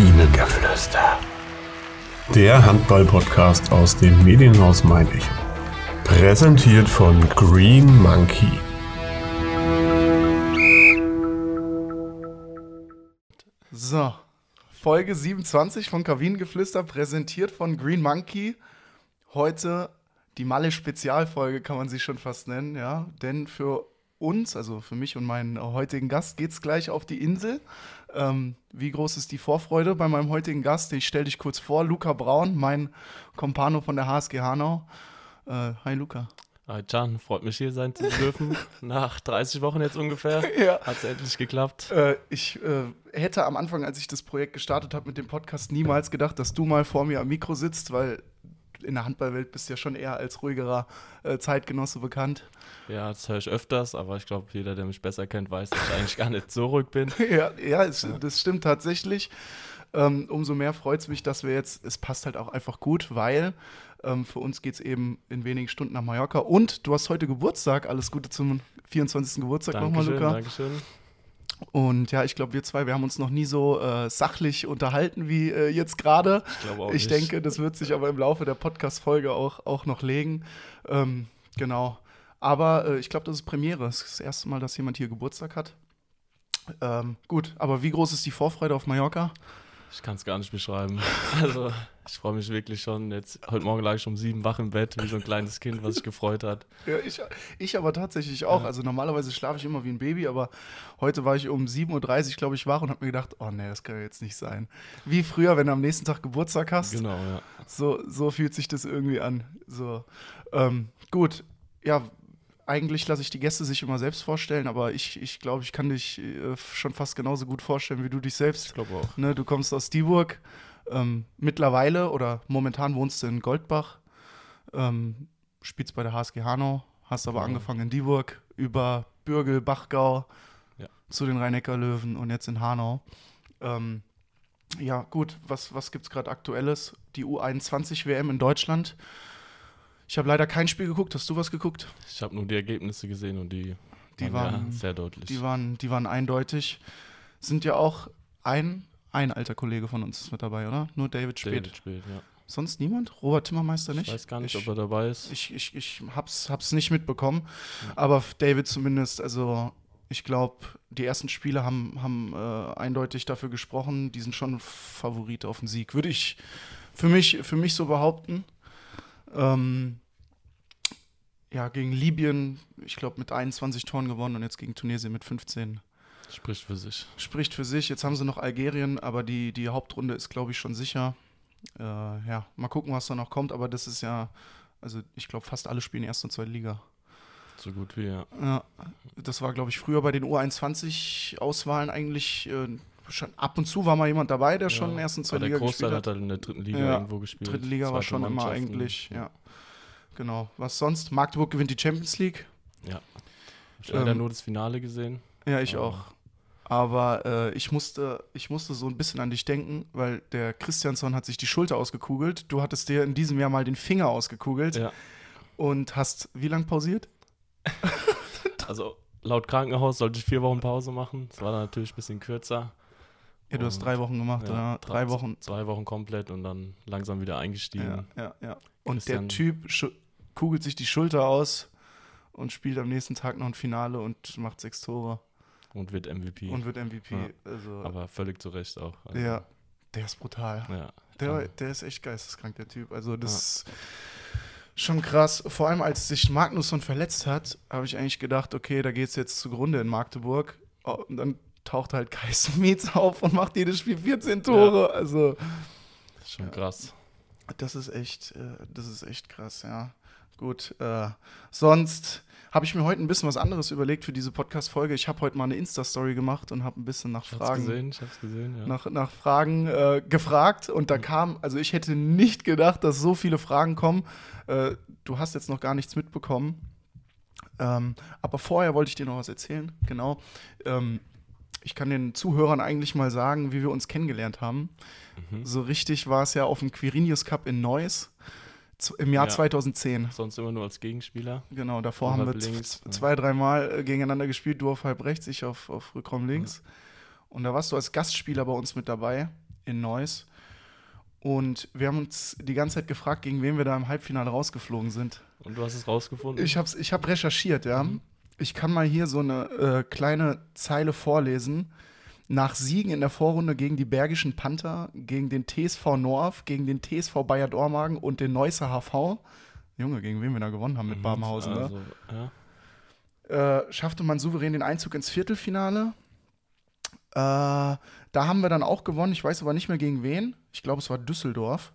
Kabinengeflüster. Der Handball-Podcast aus dem Medienhaus Mein Echo. Präsentiert von Green Monkey. So, Folge 27 von Kabinengeflüster, präsentiert von Green Monkey. Heute die Malle-Spezialfolge, kann man sie schon fast nennen, ja. Denn für uns, also für mich und meinen heutigen Gast, geht es gleich auf die Insel. Ähm, wie groß ist die Vorfreude bei meinem heutigen Gast? Ich stelle dich kurz vor, Luca Braun, mein Kompano von der HSG Hanau. Äh, hi Luca. Hi Can, freut mich hier sein zu dürfen. Nach 30 Wochen jetzt ungefähr Ja. hat es endlich geklappt. Äh, ich äh, hätte am Anfang, als ich das Projekt gestartet habe mit dem Podcast, niemals gedacht, dass du mal vor mir am Mikro sitzt, weil in der Handballwelt bist du ja schon eher als ruhigerer äh, Zeitgenosse bekannt. Ja, das höre ich öfters, aber ich glaube, jeder, der mich besser kennt, weiß, dass ich eigentlich gar nicht so ruhig bin. ja, ja, es, das stimmt tatsächlich. Ähm, umso mehr freut es mich, dass wir jetzt, es passt halt auch einfach gut, weil ähm, für uns geht es eben in wenigen Stunden nach Mallorca. Und du hast heute Geburtstag. Alles Gute zum 24. Geburtstag nochmal, Luca. Dankeschön. Und ja, ich glaube, wir zwei, wir haben uns noch nie so äh, sachlich unterhalten wie äh, jetzt gerade. Ich glaube auch Ich nicht. denke, das wird sich aber im Laufe der Podcast-Folge auch, auch noch legen. Ähm, genau. Aber äh, ich glaube, das ist Premiere. Es ist das erste Mal, dass jemand hier Geburtstag hat. Ähm, gut, aber wie groß ist die Vorfreude auf Mallorca? Ich kann es gar nicht beschreiben. Also, ich freue mich wirklich schon. Jetzt, heute Morgen lag ich um sieben wach im Bett, wie so ein kleines Kind, was sich gefreut hat. Ja, ich, ich aber tatsächlich auch. Ja. Also normalerweise schlafe ich immer wie ein Baby, aber heute war ich um 7.30 Uhr, glaube ich, wach und habe mir gedacht, oh nee, das kann ja jetzt nicht sein. Wie früher, wenn du am nächsten Tag Geburtstag hast. Genau, ja. So, so fühlt sich das irgendwie an. So, ähm, gut, ja, eigentlich lasse ich die Gäste sich immer selbst vorstellen, aber ich, ich glaube, ich kann dich äh, schon fast genauso gut vorstellen, wie du dich Ich selbst. glaube auch. Ne, du kommst aus Dieburg, ähm, mittlerweile oder momentan wohnst du in Goldbach, ähm, spielst bei der HSG Hanau, hast aber Genau. angefangen in Dieburg, über Bürgel, Bachgau Ja. zu den Rhein-Neckar-Löwen und jetzt in Hanau. Ähm, ja, gut, was, was gibt es gerade Aktuelles? Die U21-WM in Deutschland. Ich habe leider kein Spiel geguckt. Hast du was geguckt? Ich habe nur die Ergebnisse gesehen und die, Die waren, waren- ja, sehr deutlich. Die waren, die waren eindeutig. Sind ja auch ein, ein alter Kollege von uns ist mit dabei, oder? Nur David Spät. David Spät, ja. Sonst niemand? Robert Timmermeister nicht? Ich weiß gar nicht, ich, ob er dabei ist. Ich, ich, ich hab's, hab's nicht mitbekommen. Aber David zumindest, also ich glaube, die ersten Spiele haben, haben äh, eindeutig dafür gesprochen. Die sind schon Favorit auf den Sieg. Würde ich für mich, für mich so behaupten. Ähm, ja, gegen Libyen, ich glaube, mit 21 Toren gewonnen und jetzt gegen Tunesien mit 15 Spricht für sich. spricht für sich. Jetzt haben sie noch Algerien, aber die, die Hauptrunde ist, glaube ich, schon sicher. Äh, ja, mal gucken, was da noch kommt, aber das ist ja, also ich glaube, fast alle spielen erste und zweite Liga. So gut wie, ja. Ja, das war, glaube ich, früher bei den U21-Auswahlen eigentlich äh, schon ab und zu war mal jemand dabei, der schon ja. erste und Aber zweite der Liga Großteil gespielt hat hat. halt in der dritten Liga Ja, irgendwo gespielt. Dritte Liga war schon immer eigentlich, ja. Genau. Was sonst? Magdeburg gewinnt die Champions League. Ja. Hab ich leider Ähm, nur das Finale gesehen. Ja, ich Ja. auch. Aber äh, ich, musste, ich musste so ein bisschen an dich denken, weil der Christiansson hat sich die Schulter ausgekugelt. Du hattest dir in diesem Jahr mal den Finger ausgekugelt Ja. und hast wie lange pausiert? Also laut Krankenhaus sollte ich vier Wochen Pause machen. Das war dann natürlich ein bisschen kürzer. Ja, du hast Und, drei Wochen gemacht, ja, oder? Drei drei- Wochen. Zwei Wochen komplett und dann langsam wieder Ja, eingestiegen. ja, ja. Und Christian- der Typ kugelt sich die Schulter aus und spielt am nächsten Tag noch ein Finale und macht sechs Tore Und wird MVP. und wird MVP. Ja. Also, aber völlig zu Recht auch. Also, ja, der ist brutal. ja. Der, Ja. der ist echt geisteskrank, der Typ. Also das ist schon krass. Vor allem, als sich Magnusson verletzt hat, habe ich eigentlich gedacht, okay, da geht es jetzt zugrunde in Magdeburg. Oh, Und dann taucht halt Kai Smits auf und macht jedes Spiel 14 Tore. Also Schon krass. das ist echt, äh, das ist echt krass, ja. Gut. Äh, sonst habe ich mir heute ein bisschen was anderes überlegt für diese Podcast-Folge. Ich habe heute mal eine Insta-Story gemacht und habe ein bisschen nach Fragen gesehen, ich hab's gesehen, ja. nach, nach Fragen äh, gefragt und da kam, also ich hätte nicht gedacht, dass so viele Fragen kommen. Äh, du hast jetzt noch gar nichts mitbekommen. Ähm, aber vorher wollte ich dir noch was erzählen, genau. Ähm, ich kann den Zuhörern eigentlich mal sagen, wie wir uns kennengelernt haben. Mhm. So richtig war es ja auf dem Quirinius Cup in Neuss im Jahr Ja. 2010. Sonst immer nur als Gegenspieler. Genau, davor haben wir links, ja. zwei, dreimal äh, gegeneinander gespielt, du auf halb rechts, ich auf, auf Rückraum links. Und da warst du als Gastspieler bei uns mit dabei in Neuss. Und wir haben uns die ganze Zeit gefragt, gegen wen wir da im Halbfinale rausgeflogen sind. Und du hast es rausgefunden? Ich habe ich hab recherchiert, ja. Ich kann mal hier so eine äh, kleine Zeile vorlesen. Nach Siegen in der Vorrunde gegen die Bergischen Panther, gegen den TSV Norf, gegen den TSV Bayer Dormagen und den Neusser HV. Junge, gegen wen wir da gewonnen haben mit Babenhausen, ne? also, ja. äh, schaffte man souverän den Einzug ins Viertelfinale. Äh, da haben wir dann auch gewonnen. Ich weiß aber nicht mehr gegen wen. Ich glaube, es war Düsseldorf.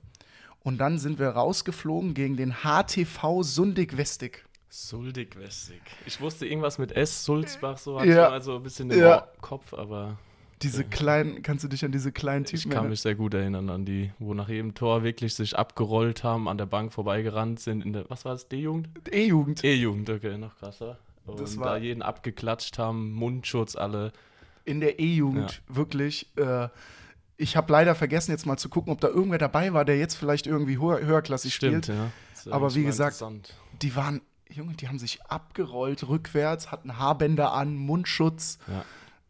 Und dann sind wir rausgeflogen gegen den HTV Sundig-Westig. Suldig-Westig. Ich wusste irgendwas mit S, Sulzbach, so hatte Ja. ich also ein bisschen im Ja. Kopf, aber Diese kleinen, kannst du dich an diese kleinen ich Typen kann erinnern? mich sehr gut erinnern an die, wo nach jedem Tor wirklich sich abgerollt haben, an der Bank vorbeigerannt sind. In der, was war das, D-Jugend? E-Jugend. E-Jugend, okay, noch krasser. Und Das war- da jeden abgeklatscht haben, Mundschutz, alle. In der E-Jugend, wirklich. Äh, ich habe leider vergessen, jetzt mal zu gucken, ob da irgendwer dabei war, der jetzt vielleicht irgendwie höher, höherklassig Stimmt, spielt. ja. Aber wie gesagt. Die waren, Junge, die haben sich abgerollt rückwärts, hatten Haarbänder an, Mundschutz. Ja.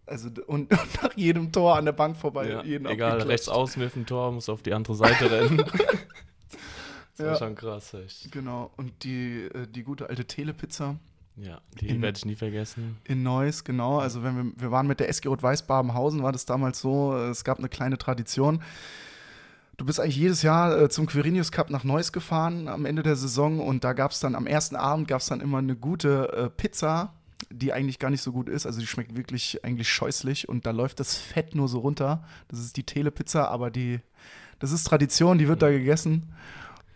Also und, und nach jedem Tor an der Bank vorbei. Ja, jeden egal, rechts außen mit dem Tor, muss auf die andere Seite rennen. das war Ja. schon krass, echt. Genau. Und die, äh, die gute alte Telepizza Ja, die In- werde ich nie vergessen. in Neuss, genau. Also wenn wir, wir waren mit der SG Rot-Weiß Babenhausen, war das damals so, es gab eine kleine Tradition. Du bist eigentlich jedes Jahr äh, zum Quirinius Cup nach Neuss gefahren am Ende der Saison und da gab es dann am ersten Abend gab es dann immer eine gute äh, Pizza, die eigentlich gar nicht so gut ist. Also die schmeckt wirklich eigentlich scheußlich und da läuft das Fett nur so runter. Das ist die Telepizza, aber die, das ist Tradition, die wird da gegessen.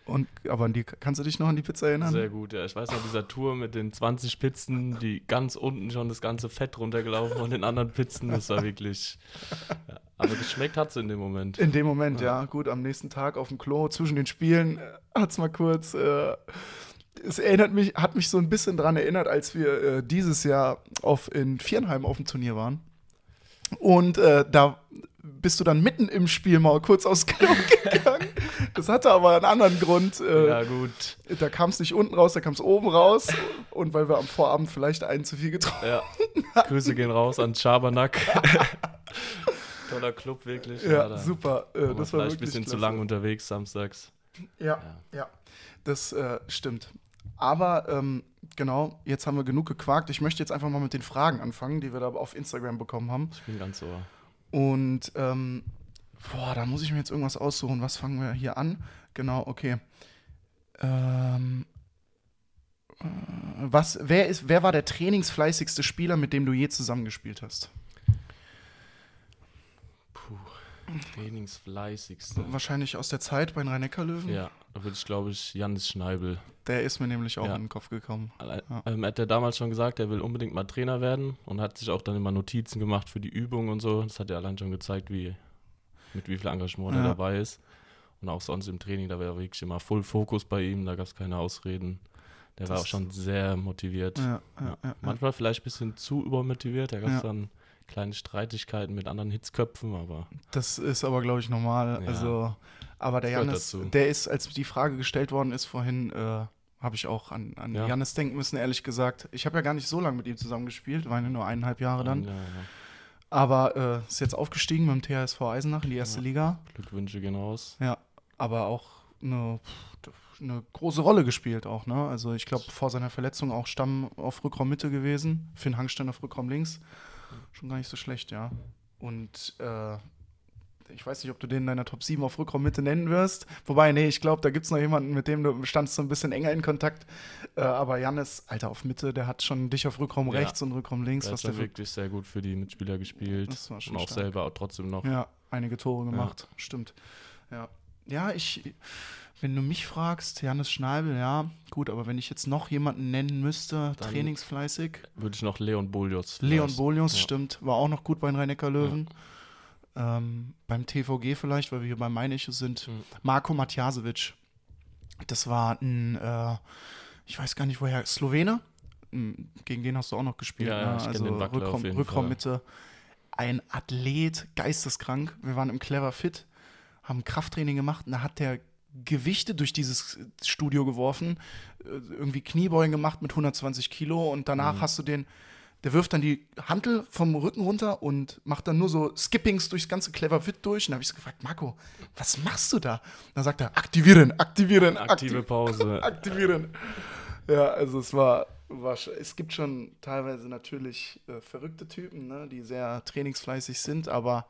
Und, aber an die, kannst du dich noch an die Pizza erinnern? Sehr gut, ja. Ich weiß noch, dieser Tour mit den 20 Pizzen, die ganz unten schon das ganze Fett runtergelaufen von den anderen Pizzen, das war wirklich. Ja. Aber geschmeckt hat es in dem Moment. In dem Moment, ja. Gut, am nächsten Tag auf dem Klo zwischen den Spielen hat es mal kurz. Äh, es erinnert mich, hat mich so ein bisschen daran erinnert, als wir äh, dieses Jahr auf, in Viernheim auf dem Turnier waren. Und äh, da bist du dann mitten im Spiel mal kurz aufs Klo gegangen. Das hatte aber einen anderen Grund. Äh, Ja, gut. Da kam es nicht unten raus, da kam es oben raus. Und weil wir am Vorabend vielleicht einen zu viel getrunken Ja. Grüße gehen raus an Schabernack. Toller Club, wirklich. haben. Ja, da super. Äh, das war vielleicht ein bisschen zu klasse. lang unterwegs samstags. Ja, Ja. ja, das äh, stimmt. Aber ähm, genau, jetzt haben wir genug gequakt. Ich möchte jetzt einfach mal mit den Fragen anfangen, die wir da auf Instagram bekommen haben. Ich bin ganz ohr. Und ähm, boah, da muss ich mir jetzt irgendwas aussuchen. Was fangen wir hier an? Genau, okay. Ähm, äh, was, wer, ist, wer war der trainingsfleißigste Spieler, mit dem du je zusammengespielt hast? Trainingsfleißigste. Wahrscheinlich aus der Zeit bei den Rhein-Neckar-Löwen. Ja, da würde ich, glaube ich, Janis Schneibel. Der ist mir nämlich auch Ja. in den Kopf gekommen. Ja. Ähm, hat er damals schon gesagt, er will unbedingt mal Trainer werden und hat sich auch dann immer Notizen gemacht für die Übungen und so. Das hat er allein schon gezeigt, wie, mit wie viel Engagement Ja. er dabei ist. Und auch sonst im Training, da war wirklich immer Full Fokus bei ihm, da gab es keine Ausreden. Der war Das- auch schon sehr motiviert. Ja, Ja. ja. Manchmal vielleicht ein bisschen zu übermotiviert, da gab es Ja. dann kleine Streitigkeiten mit anderen Hitzköpfen, aber Das ist aber, glaube ich, normal. Ja. Also, aber der dazu. der ist, als die Frage gestellt worden ist vorhin, äh, habe ich auch an, an Ja. Jannis denken müssen, ehrlich gesagt. Ich habe ja gar nicht so lange mit ihm zusammengespielt, waren ja nur eineinhalb Jahre dann. ja, ja. Aber äh, ist jetzt aufgestiegen beim THSV Eisenach in die erste. Liga. Glückwünsche gehen raus. Ja, aber auch eine, eine große Rolle gespielt auch, ne? Also ich glaube, vor seiner Verletzung auch Stamm auf Rückraum Mitte gewesen, Finn Hangstein auf Rückraum links. Schon gar nicht so schlecht, ja. Und äh, ich weiß nicht, ob du den in deiner Top 7 auf Rückraum Mitte nennen wirst. Wobei, nee, ich glaube, da gibt es noch jemanden, mit dem du standst so ein bisschen enger in Kontakt. Äh, aber Jannis, Alter, auf Mitte, der hat schon dich auf Rückraum Ja. rechts und Rückraum links, Der hat was der schon für wirklich sehr gut für die Mitspieler gespielt. Das war schon und auch stark. selber auch trotzdem noch. Ja, einige Tore gemacht, stimmt. Ja. Ja, ich, wenn du mich fragst, Janis Schneibel, ja, gut, aber wenn ich jetzt noch jemanden nennen müsste, Dann- trainingsfleißig, Würde ich noch Leon Bolios. Leon Bolius, ja. stimmt, war auch noch gut bei den Rhein-Neckar-Löwen. Ähm, beim TVG vielleicht, weil wir hier bei Meineche sind. Mhm. Marko Matjasevic. Das war ein, äh, ich weiß gar nicht woher, Slowene. Mm, Gegen den hast du auch noch gespielt. Ja, ja, ne? also Rückraum, auf jeden Rückraum Fall. Mitte. Ein Athlet, geisteskrank. Wir waren im Clever Fit, haben Krafttraining gemacht und da hat der Gewichte durch dieses Studio geworfen, äh, irgendwie Kniebeugen gemacht mit 120 Kilo und danach Mhm. hast du den der wirft dann die Hantel vom Rücken runter und macht dann nur so Skippings durchs ganze Clever Fit durch. Und da habe ich so gefragt, Marco, was machst du da? Und dann sagt er, aktivieren, aktivieren, Aktive akti- Pause. aktivieren. Ja, also es war, war es gibt schon teilweise natürlich äh, verrückte Typen, ne, die sehr trainingsfleißig sind, aber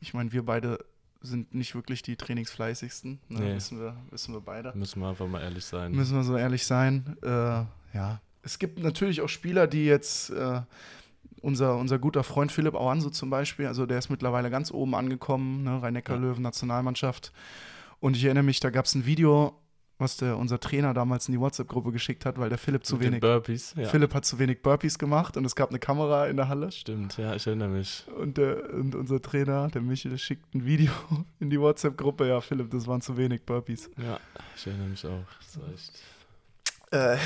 ich meine, wir beide sind nicht wirklich die trainingsfleißigsten, ne, Nee. wissen, wir, wissen wir beide. Müssen wir einfach mal ehrlich sein. Müssen wir so ehrlich sein. Äh, ja. Es gibt natürlich auch Spieler, die jetzt, äh, unser, unser guter Freund Philipp Auanso zum Beispiel, also der ist mittlerweile ganz oben angekommen, ne? Rhein-Neckar-Löwen, Nationalmannschaft. Und ich erinnere mich, da gab es ein Video, was der, unser Trainer damals in die WhatsApp-Gruppe geschickt hat, weil der Philipp zu Mit wenig, Burpees. Ja. Philipp hat zu wenig Burpees gemacht und es gab eine Kamera in der Halle. Stimmt, ja, ich erinnere mich. Und, der, und unser Trainer, der Michel, schickt ein Video in die WhatsApp-Gruppe. Ja, Philipp, das waren zu wenig Burpees. Ja, ich erinnere mich auch. Das war echt. Äh,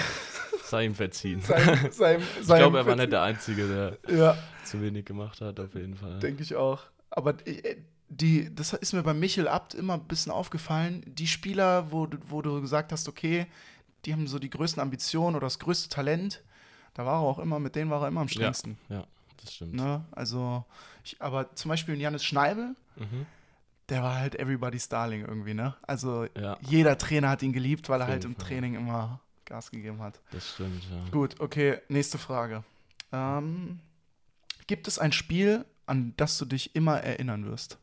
Sei ihm verziehen. sein, sein, ich glaube, er war nicht der Einzige, der Ja, zu wenig gemacht hat, auf jeden Fall. denke ich auch. Aber äh, die, das ist mir bei Michel Abt immer ein bisschen aufgefallen. Die Spieler, wo, du- wo du gesagt hast, okay, die haben so die größten Ambitionen oder das größte Talent, da war er auch immer, mit denen war er immer am strengsten. Ja, das stimmt. Ne? Also, ich, aber zum Beispiel Janis Schneibel, Mhm. der war halt everybody's Darling irgendwie, ne? Also Ja, jeder Trainer hat ihn geliebt, weil er halt im Fall. Training immer Gas gegeben hat. das stimmt, ja. Gut, okay, nächste Frage. Ähm, gibt es ein Spiel, an das du dich immer erinnern wirst?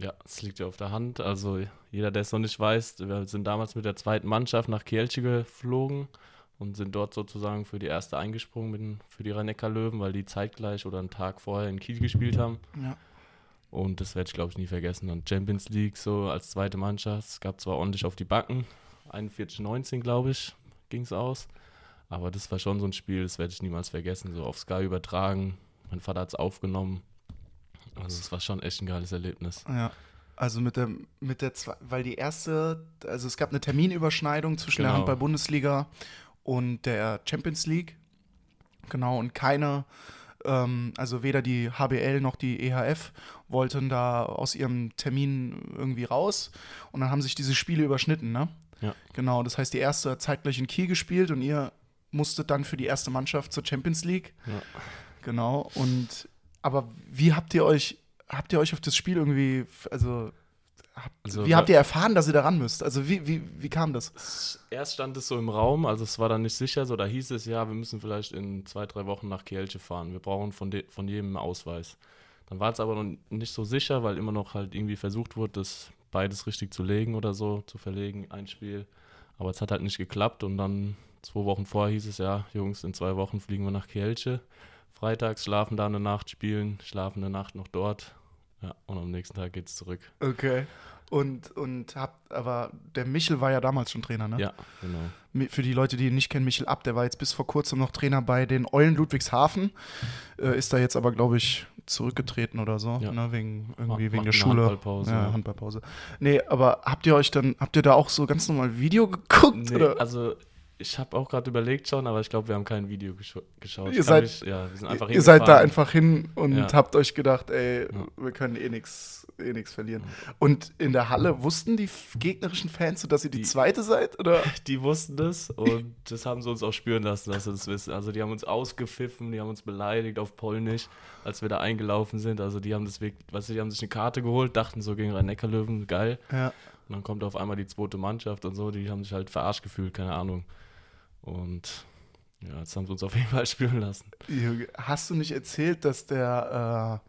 Ja, es liegt ja auf der Hand. Also jeder, der es noch nicht weiß, wir sind damals mit der zweiten Mannschaft nach Kielce geflogen und sind dort sozusagen für die erste eingesprungen mit, für die rhein löwen weil die zeitgleich oder einen Tag vorher in Kiel gespielt haben. Ja. Und das werde ich, glaube ich, nie vergessen. Und Champions League so als zweite Mannschaft. Es gab zwar ordentlich auf die Backen, 41-19, glaube ich, ging es aus. Aber das war schon so ein Spiel, das werde ich niemals vergessen. So auf Sky übertragen. Mein Vater hat es aufgenommen. Also es war schon echt ein geiles Erlebnis. Ja. Also mit der, mit der, Zwe- weil die erste, also es gab eine Terminüberschneidung zwischen der Genau. Handball-Bundesliga und der Champions League. Genau, und keine, ähm, also weder die HBL noch die EHF wollten da aus ihrem Termin irgendwie raus. Und dann haben sich diese Spiele überschnitten, ne? Ja. Genau, das heißt, die erste hat zeitgleich in Kiel gespielt und ihr musstet dann für die erste Mannschaft zur Champions League. Ja. Genau, und aber wie habt ihr euch, habt ihr euch auf das Spiel irgendwie, also, habt, Also, wie habt ihr erfahren, dass ihr da ran müsst? Also wie, wie, wie kam das? Erst stand es so im Raum, also es war dann nicht sicher, so da hieß es, ja, wir müssen vielleicht in zwei, drei Wochen nach Kielce fahren. Wir brauchen von, de von jedem einen Ausweis. Dann war es aber noch nicht so sicher, weil immer noch halt irgendwie versucht wurde, das beides richtig zu legen oder so, zu verlegen, ein Spiel. Aber es hat halt nicht geklappt und dann zwei Wochen vorher hieß es, ja, Jungs, in zwei Wochen fliegen wir nach Kielce. Freitags schlafen da eine Nacht, spielen, schlafen eine Nacht noch dort. Ja, und am nächsten Tag geht's zurück. Okay. Und, und habt, aber der Michel war ja damals schon Trainer, ne? Ja, genau. Für die Leute, die ihn nicht kennen, Michel Abt, der war jetzt bis vor kurzem noch Trainer bei den Eulen Ludwigshafen, äh, ist da jetzt aber, glaube ich, zurückgetreten oder so, Ja. ne? wegen, irgendwie Macht wegen der Schule. Handballpause, Ja, ja. Handballpause. Nee, aber habt ihr euch dann, habt ihr da auch so ganz normal Video geguckt? Nee, oder? also ich habe auch gerade überlegt schon, aber ich glaube, wir haben kein Video gescha geschaut. Ihr Ich seid- mich- ja, Ihr seid da einfach hin und Ja. habt euch gedacht, ey, wir können eh nichts eh nix verlieren. Und in der Halle wussten die gegnerischen Fans, so, dass ihr die, Die- zweite seid? Oder? Die wussten das und das haben sie uns auch spüren lassen, dass sie das wissen. Also die haben uns ausgepfiffen, die haben uns beleidigt auf Polnisch, als wir da eingelaufen sind. Also die haben das wirklich, weißt du, die haben sich eine Karte geholt, dachten so gegen Rhein-Neckar-Löwen, geil. Ja. Und dann kommt auf einmal die zweite Mannschaft und so, die haben sich halt verarscht gefühlt, keine Ahnung. Und ja, jetzt haben sie uns auf jeden Fall spüren lassen. Hast du nicht erzählt, dass der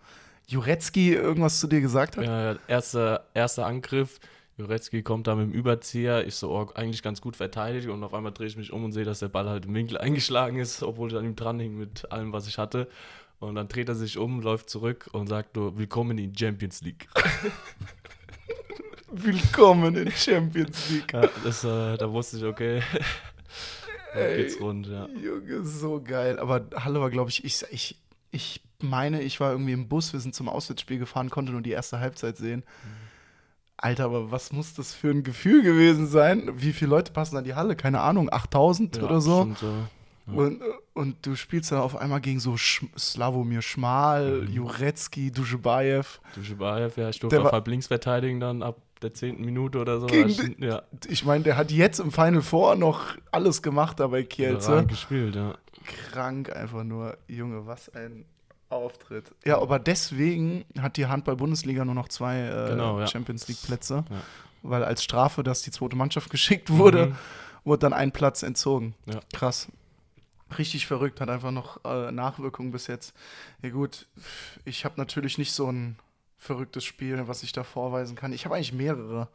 äh, Jurecki irgendwas zu dir gesagt hat? Ja, erster, erster Angriff. Jurecki kommt da mit dem Überzieher. Ich so, oh, eigentlich ganz gut verteidigt. Und auf einmal drehe ich mich um und sehe, dass der Ball halt im Winkel eingeschlagen ist, obwohl ich an ihm dran hing mit allem, was ich hatte. Und dann dreht er sich um, läuft zurück und sagt nur, willkommen in Champions League. Willkommen in Champions League. Ja, das, äh, da wusste ich, okay, Ey. geht's rund, ja. Junge, so geil. Aber Halle war, glaube ich, ich, ich, ich meine, ich war irgendwie im Bus, wir sind zum Auswärtsspiel gefahren, konnte nur die erste Halbzeit sehen. Alter, aber was muss das für ein Gefühl gewesen sein? Wie viele Leute passen an die Halle? Keine Ahnung, 8000 ja oder so? bestimmt so. Ja. Und, und du spielst dann auf einmal gegen so Sch Slavomir Schmal, Mhm. Jurecki, Duschebaev. Duschebaev, ja, ich durfte auf halb links verteidigen dann ab der zehnten Minute oder so. Gegen Ja, ja, Ich meine, der hat jetzt im Final Four noch alles gemacht da bei Kielce. überragend gespielt, ja. Krank einfach nur. Junge, was ein Auftritt. Ja, aber deswegen hat die Handball-Bundesliga nur noch zwei äh, Genau, ja. Champions League-Plätze. Ja. Weil als Strafe, dass die zweite Mannschaft geschickt wurde, Mhm. wurde dann ein Platz entzogen. Ja. Krass. Richtig verrückt, hat einfach noch äh, Nachwirkungen bis jetzt. Ja gut, ich habe natürlich nicht so ein verrücktes Spiel, was ich da vorweisen kann. Ich habe eigentlich mehrere.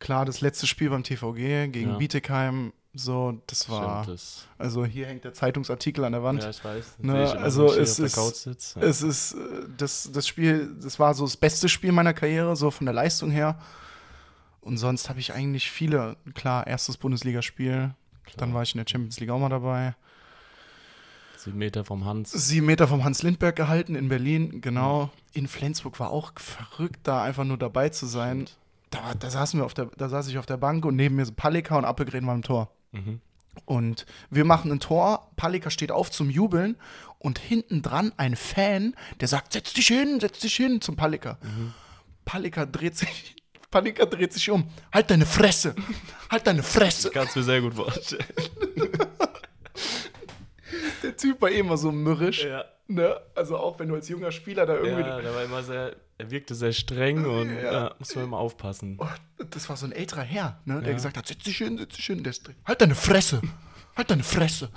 Klar, das letzte Spiel beim TVG gegen Ja. Bietigheim, so, das war. Stimmt, Also hier hängt der Zeitungsartikel an der Wand. ja, ich weiß. Ne, ich also es ist- sitze. Es ist das, das Spiel, das war so das beste Spiel meiner Karriere, so von der Leistung her. Und sonst habe ich eigentlich viele, klar, erstes Bundesligaspiel, dann war ich in der Champions League auch mal dabei. Sieben Meter vom Hans. Sieben Meter vom Hans Lindberg gehalten in Berlin, genau. In Flensburg war auch verrückt, da einfach nur dabei zu sein. Da, war- da, saßen wir auf der, da saß ich auf der Bank und neben mir so Palika und Appelgren waren im Tor. Mhm. Und wir machen ein Tor, Palika steht auf zum Jubeln und hinten dran ein Fan, der sagt, setz dich hin, setz dich hin zum Palika. Palika dreht sich, Palika dreht sich um. Halt deine Fresse, halt deine Fresse. Kannst du mir sehr gut vorstellen. Der Typ war eh immer so mürrisch. ja. Ne? Also auch wenn du als junger Spieler da irgendwie... ja, der war immer sehr, er wirkte sehr streng und Ja. ja. muss man immer aufpassen. Oh, das war so ein älterer Herr, ne, der Ja. gesagt hat, setz dich hin, setz dich hin. Der ist, halt deine Fresse, halt deine Fresse.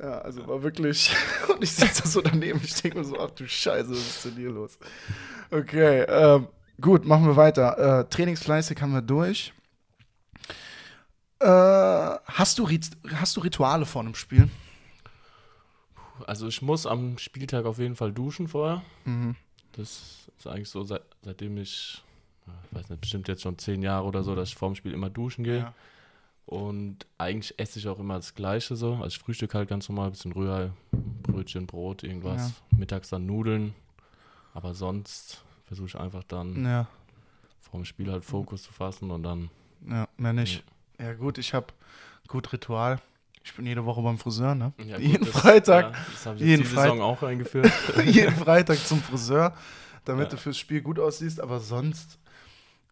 Ja, also war wirklich, und ich sitze so daneben, ich denke mir so, ach du Scheiße, was ist denn hier los? Okay, ähm, gut, machen wir weiter. Äh, Trainingsfleißig haben wir durch. Äh, hast, du, hast du Rituale vor einem Spiel? Also ich muss am Spieltag auf jeden Fall duschen vorher. Mhm. Das ist eigentlich so, seit, seitdem ich, ja, ich weiß nicht, bestimmt jetzt schon zehn Jahre oder so, dass ich vorm Spiel immer duschen gehe. Ja. Und eigentlich esse ich auch immer das Gleiche so. Also ich frühstück halt ganz normal, ein bisschen Rührei, Brötchen, Brot, irgendwas. Mittags dann Nudeln. Aber sonst versuche ich einfach dann Ja, vorm Spiel halt Fokus zu fassen und dann. ja, mehr nicht. Ja gut, ich habe gut Ritual. Ich bin jede Woche beim Friseur, ne? Ja, jeden das- Freitag. Ja, das habe ich jeden die Saison auch eingeführt. jeden Freitag zum Friseur, damit Ja. du fürs Spiel gut aussiehst. Aber sonst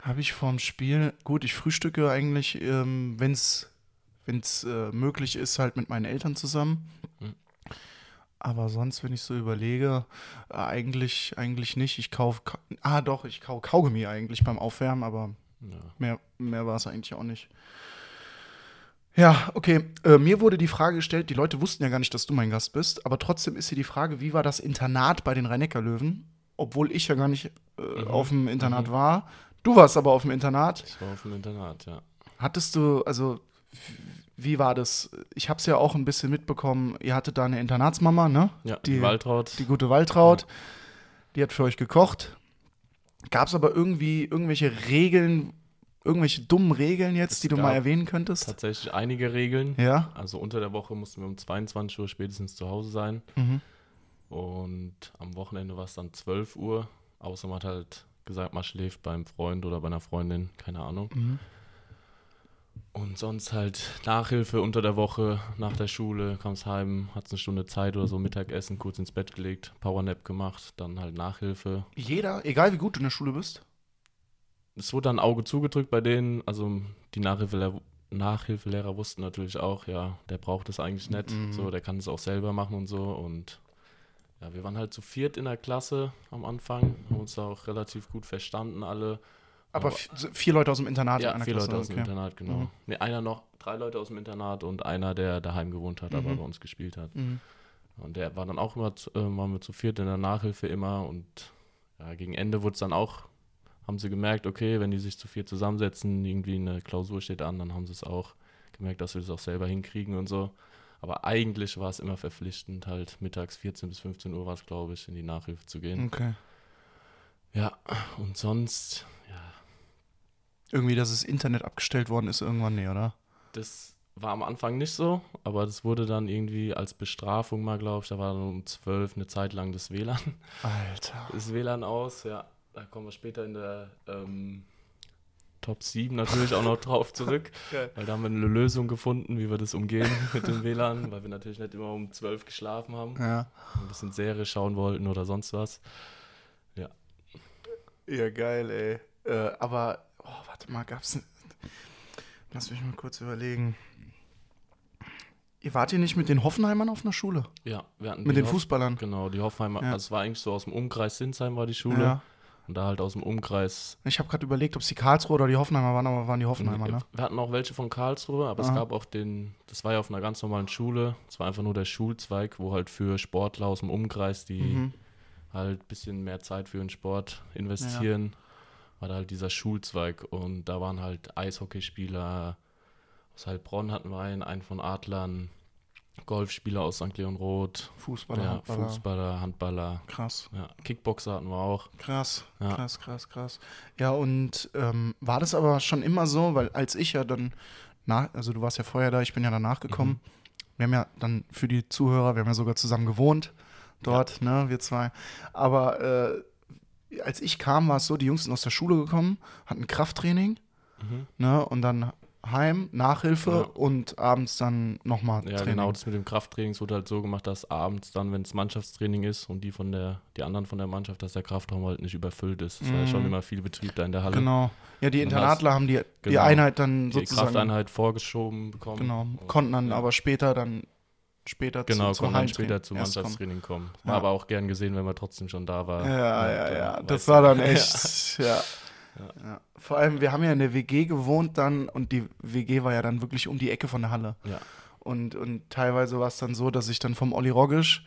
habe ich vorm Spiel, gut, ich frühstücke eigentlich, ähm, wenn es äh, möglich ist, halt mit meinen Eltern zusammen. Mhm. Aber sonst, wenn ich so überlege, äh, eigentlich, eigentlich nicht. Ich kaufe, ah doch, ich kaufe Kaugummi eigentlich beim Aufwärmen, aber ja. Mehr, mehr war es eigentlich auch nicht. Ja, okay. Äh, mir wurde die Frage gestellt, die Leute wussten ja gar nicht, dass du mein Gast bist, aber trotzdem ist hier die Frage, wie war das Internat bei den Rhein-Neckar-Löwen? Obwohl ich ja gar nicht äh, Mhm. auf dem Internat Mhm. war. Du warst aber auf dem Internat. Ich war auf dem Internat, ja. Hattest du, also, wie war das? Ich habe es ja auch ein bisschen mitbekommen. Ihr hattet da eine Internatsmama, ne? Ja, Die- die, Waltraud. Die gute Waltraud. Die hat für euch gekocht. Gab es aber irgendwie irgendwelche Regeln, irgendwelche dummen Regeln jetzt, Es die du mal erwähnen könntest? tatsächlich einige Regeln. Ja. Also unter der Woche mussten wir um 22 Uhr spätestens zu Hause sein. Mhm. Und am Wochenende war es dann 12 Uhr. Außer man hat halt gesagt, man schläft beim Freund oder bei einer Freundin, keine Ahnung. Mhm. Und sonst halt Nachhilfe unter der Woche, nach der Schule, kamst heim, hat's eine Stunde Zeit oder so, Mittagessen, kurz ins Bett gelegt, Powernap gemacht, dann halt Nachhilfe. Jeder, egal wie gut du in der Schule bist. Es wurde ein Auge zugedrückt bei denen, also die Nachhilfelehrer, Nachhilfelehrer wussten natürlich auch, ja, der braucht es eigentlich nicht, Mhm. so, der kann es auch selber machen und so und ja, wir waren halt zu viert in der Klasse am Anfang, haben uns da auch relativ gut verstanden alle. Aber Aber- vier Leute aus dem Internat ja, in einer vier Klasse. Leute aus dem okay. Internat, genau. Mhm. Nee, einer noch, drei Leute aus dem Internat und einer, der daheim gewohnt hat, aber Mhm. bei uns gespielt hat. Mhm. Und der war dann auch immer, zu, äh, waren wir zu viert in der Nachhilfe immer und ja, gegen Ende wurde es dann auch, haben sie gemerkt, okay, wenn die sich zu viert zusammensetzen, irgendwie eine Klausur steht an, dann haben sie es auch gemerkt, dass wir das auch selber hinkriegen und so. Aber eigentlich war es immer verpflichtend, halt mittags 14 bis 15 Uhr war es, glaube ich, in die Nachhilfe zu gehen. Okay. Ja, und sonst, ja, Irgendwie, dass das Internet abgestellt worden ist irgendwann, nee, oder? Das war am Anfang nicht so, aber das wurde dann irgendwie als Bestrafung mal, glaube ich, da war dann um 12 eine Zeit lang das WLAN, Alter. das WLAN aus, ja, da kommen wir später in der ähm, Top 7 natürlich auch noch drauf zurück, Geil. weil da haben wir eine Lösung gefunden, wie wir das umgehen mit dem WLAN, weil wir natürlich nicht immer um 12 geschlafen haben, Ja. ein bisschen Serie schauen wollten oder sonst was. Ja, geil, ey. Äh, aber, oh, warte mal, gab's. Lass mich mal kurz überlegen. Ihr wart ihr nicht mit den Hoffenheimern auf einer Schule? Ja, wir hatten Mit den Hoff- Fußballern? Genau, die Hoffenheimer, Ja. also es war eigentlich so aus dem Umkreis Sinsheim war die Schule. Ja. Und da halt aus dem Umkreis. Ich habe gerade überlegt, ob es die Karlsruhe oder die Hoffenheimer waren, aber waren die Hoffenheimer, ne? Wir hatten auch welche von Karlsruhe, aber es Aha. gab auch den, das war ja auf einer ganz normalen Schule. Es war einfach nur der Schulzweig, wo halt für Sportler aus dem Umkreis, die Mhm. halt ein bisschen mehr Zeit für den Sport investieren, war da halt dieser Schulzweig. Und da waren halt Eishockeyspieler aus Heilbronn hatten wir einen, einen von Adlern, Golfspieler aus St. Leon Roth, Fußballer, ja, Handballer. Fußballer, Handballer, Krass, ja, Kickboxer hatten wir auch. krass, Ja. krass, krass, krass. Ja, und ähm, war das aber schon immer so, weil als ich ja dann nach, also du warst ja vorher da, ich bin ja danach gekommen. Mhm. Wir haben ja dann für die Zuhörer, wir haben ja sogar zusammen gewohnt dort, ne, wir zwei. Aber äh, als ich kam, war es so, die Jungs sind aus der Schule gekommen, hatten Krafttraining, Mhm. ne, und dann heim, Nachhilfe Ja. und abends dann nochmal Ja, Training. genau, das mit dem Krafttraining es wurde halt so gemacht, dass abends dann, wenn es Mannschaftstraining ist und die von der, die anderen von der Mannschaft, dass der Kraftraum halt nicht überfüllt ist. Es war ja schon Mhm. immer viel Betrieb da in der Halle. Genau. Ja, die Internatler haben die, die genau, Einheit dann Die sozusagen. Krafteinheit vorgeschoben bekommen. Genau, konnten dann ja. aber später dann später Genau, zu, zum konnten dann später zum erst kommen. Mannschaftstraining kommen. War aber auch gern gesehen, wenn man trotzdem schon da war. Ja, ja, ja, Das war dann echt, ja. Ja. Vor allem, wir haben ja in der WG gewohnt dann und die WG war ja dann wirklich um die Ecke von der Halle. Ja. Und, und teilweise war es dann so, dass ich dann vom Olli Roggisch,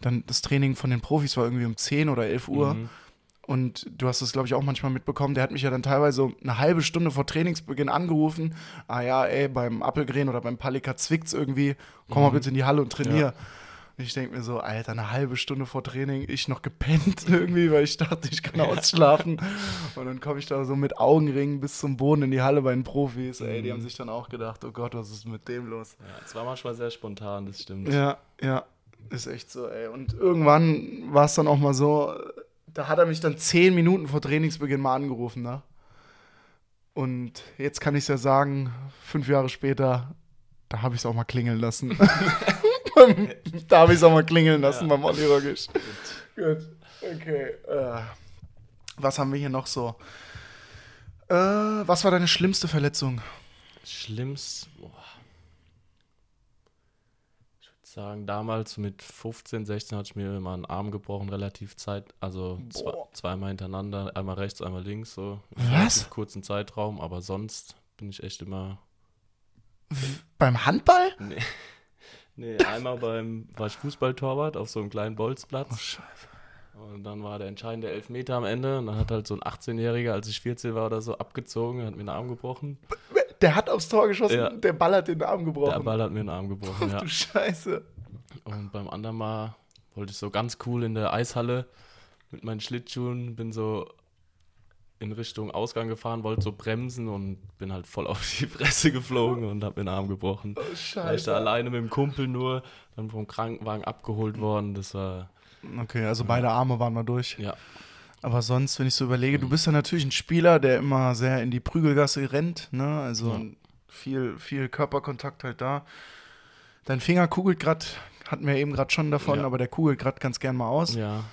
dann das Training von den Profis war irgendwie um 10 oder 11 Uhr. Mhm. Und du hast es, glaube ich, auch manchmal mitbekommen. Der hat mich ja dann teilweise eine halbe Stunde vor Trainingsbeginn angerufen. Ah ja, ey, beim Appelgren oder beim Palika zwickt's irgendwie. Komm mal Mhm. bitte in die Halle und trainier. Ja. Und ich denke mir so, Alter, eine halbe Stunde vor Training, ich noch gepennt irgendwie, weil ich dachte, ich kann ausschlafen. Und dann komme ich da so mit Augenringen bis zum Boden in die Halle bei den Profis. Ey, die Mhm. haben sich dann auch gedacht, oh Gott, was ist mit dem los? Ja, es war manchmal sehr spontan, das stimmt. Ja, ja, ist echt so, ey. Und irgendwann war es dann auch mal so, da hat er mich dann zehn Minuten vor Trainingsbeginn mal angerufen, ne? Und jetzt kann ich es ja sagen, fünf Jahre später, da habe ich es auch mal klingeln lassen. da habe ich es auch mal klingeln lassen Ja. beim Olli Roggisch. Gut, okay. Äh, was haben wir hier noch so? Äh, was war deine schlimmste Verletzung? Schlimmst, boah. ich würde sagen, damals mit 15, 16 hatte ich mir mal einen Arm gebrochen, relativ Zeit, also zwei, zweimal hintereinander, einmal rechts, einmal links, so. Was? kurzen Zeitraum, aber sonst bin ich echt immer, Beim Handball? nee, nee einmal beim, war ich Fußballtorwart auf so einem kleinen Bolzplatz. Oh, Scheiße. Und dann war der entscheidende Elfmeter am Ende. Und dann hat halt so ein 18-Jähriger, als ich 14 war oder so, abgezogen, hat mir den Arm gebrochen. Der hat aufs Tor geschossen, Ja. der Ball hat den Arm gebrochen. Der Ball hat mir den Arm gebrochen, ja. Du Scheiße. Und beim anderen Mal wollte ich so ganz cool in der Eishalle mit meinen Schlittschuhen, bin so in Richtung Ausgang gefahren, wollte so bremsen und bin halt voll auf die Fresse geflogen und hab mir den Arm gebrochen. Oh, War ich Scheiße. da alleine mit dem Kumpel nur, dann vom Krankenwagen abgeholt worden. Das war, Okay, also beide Arme waren mal durch. ja, Aber sonst, wenn ich so überlege, du bist ja natürlich ein Spieler, der immer sehr in die Prügelgasse rennt, ne? Also Ja. viel, viel Körperkontakt halt da. Dein Finger kugelt gerade, hatten wir eben gerade schon davon, Ja. aber der kugelt gerade ganz gern mal aus. ja.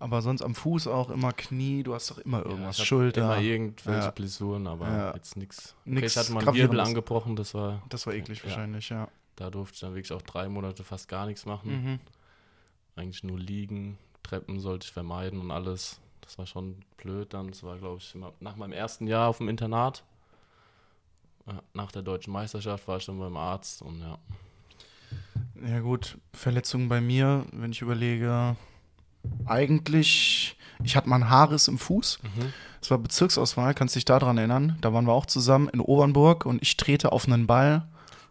Aber sonst am Fuß auch immer Knie, du hast doch immer irgendwas, hab Schulter. Immer irgendwelche Ja. Blessuren, aber Ja. jetzt nichts. Nix einen Gravierendes. Wirbel angebrochen, das war, das war eklig Ja. wahrscheinlich, ja. da durfte ich dann wirklich auch drei Monate fast gar nichts machen. Mhm. Eigentlich nur liegen, Treppen sollte ich vermeiden und alles. Das war schon blöd dann. Das war, glaube ich, immer nach meinem ersten Jahr auf dem Internat. Ja, Nach der deutschen Meisterschaft war ich dann beim Arzt und ja. Ja gut, Verletzungen bei mir, wenn ich überlege, eigentlich, ich hatte mal einen Haarriss im Fuß. Es war Bezirksauswahl, kannst dich daran erinnern? Da waren wir auch zusammen in Obernburg und ich trete auf einen Ball,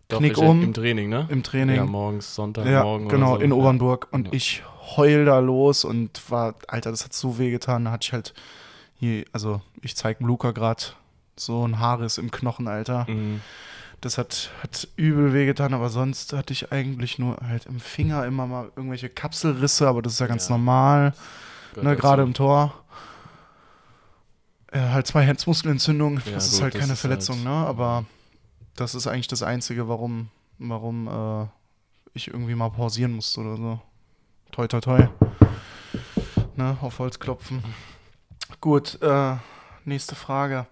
Doch, Knick ich, um Im Training, ne? im Training. Ja, Ja, morgens, Sonntagmorgen. oder genau, so. in Ja. Obernburg. Und Ja. ich heul da los und war, Alter, das hat so weh getan. Da hatte ich halt hier, also ich zeig Luca gerade so ein Haarriss im Knochen, Alter. Mhm. Das hat, hat übel wehgetan, aber sonst hatte ich eigentlich nur halt im Finger immer mal irgendwelche Kapselrisse, aber das ist ja ganz Ja. normal, ne, gerade im Tor. Ja, halt zwei Herzmuskelentzündungen, Ja, das ist gut, halt das keine ist Verletzung, halt- ne? Aber das ist eigentlich das Einzige, warum, warum äh, ich irgendwie mal pausieren musste oder so. Toi, toi, toi. Ne, auf Holz klopfen. Gut, äh, nächste Frage.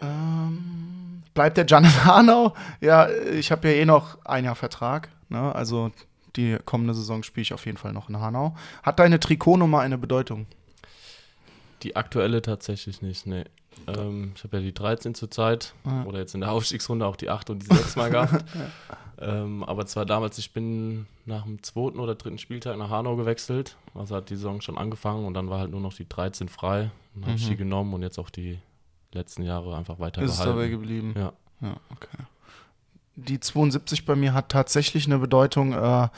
Ähm, bleibt der Jan in Hanau? Ja, ich habe ja eh noch ein Jahr Vertrag. Ne? Also die kommende Saison spiele ich auf jeden Fall noch in Hanau. Hat deine Trikotnummer eine Bedeutung? Die aktuelle tatsächlich nicht, nee. Ähm, ich habe ja die 13 zurzeit Ja. oder jetzt in der Aufstiegsrunde auch die 8 und die 6 mal gehabt. ähm, aber zwar damals, ich bin nach dem zweiten oder dritten Spieltag nach Hanau gewechselt. Also hat die Saison schon angefangen und dann war halt nur noch die 13 frei. Dann habe ich Mhm. die genommen und jetzt auch die letzten Jahre einfach weiter Ist es dabei behalten. geblieben? Ja. Ja, okay. Die 72 bei mir hat tatsächlich eine Bedeutung. Äh,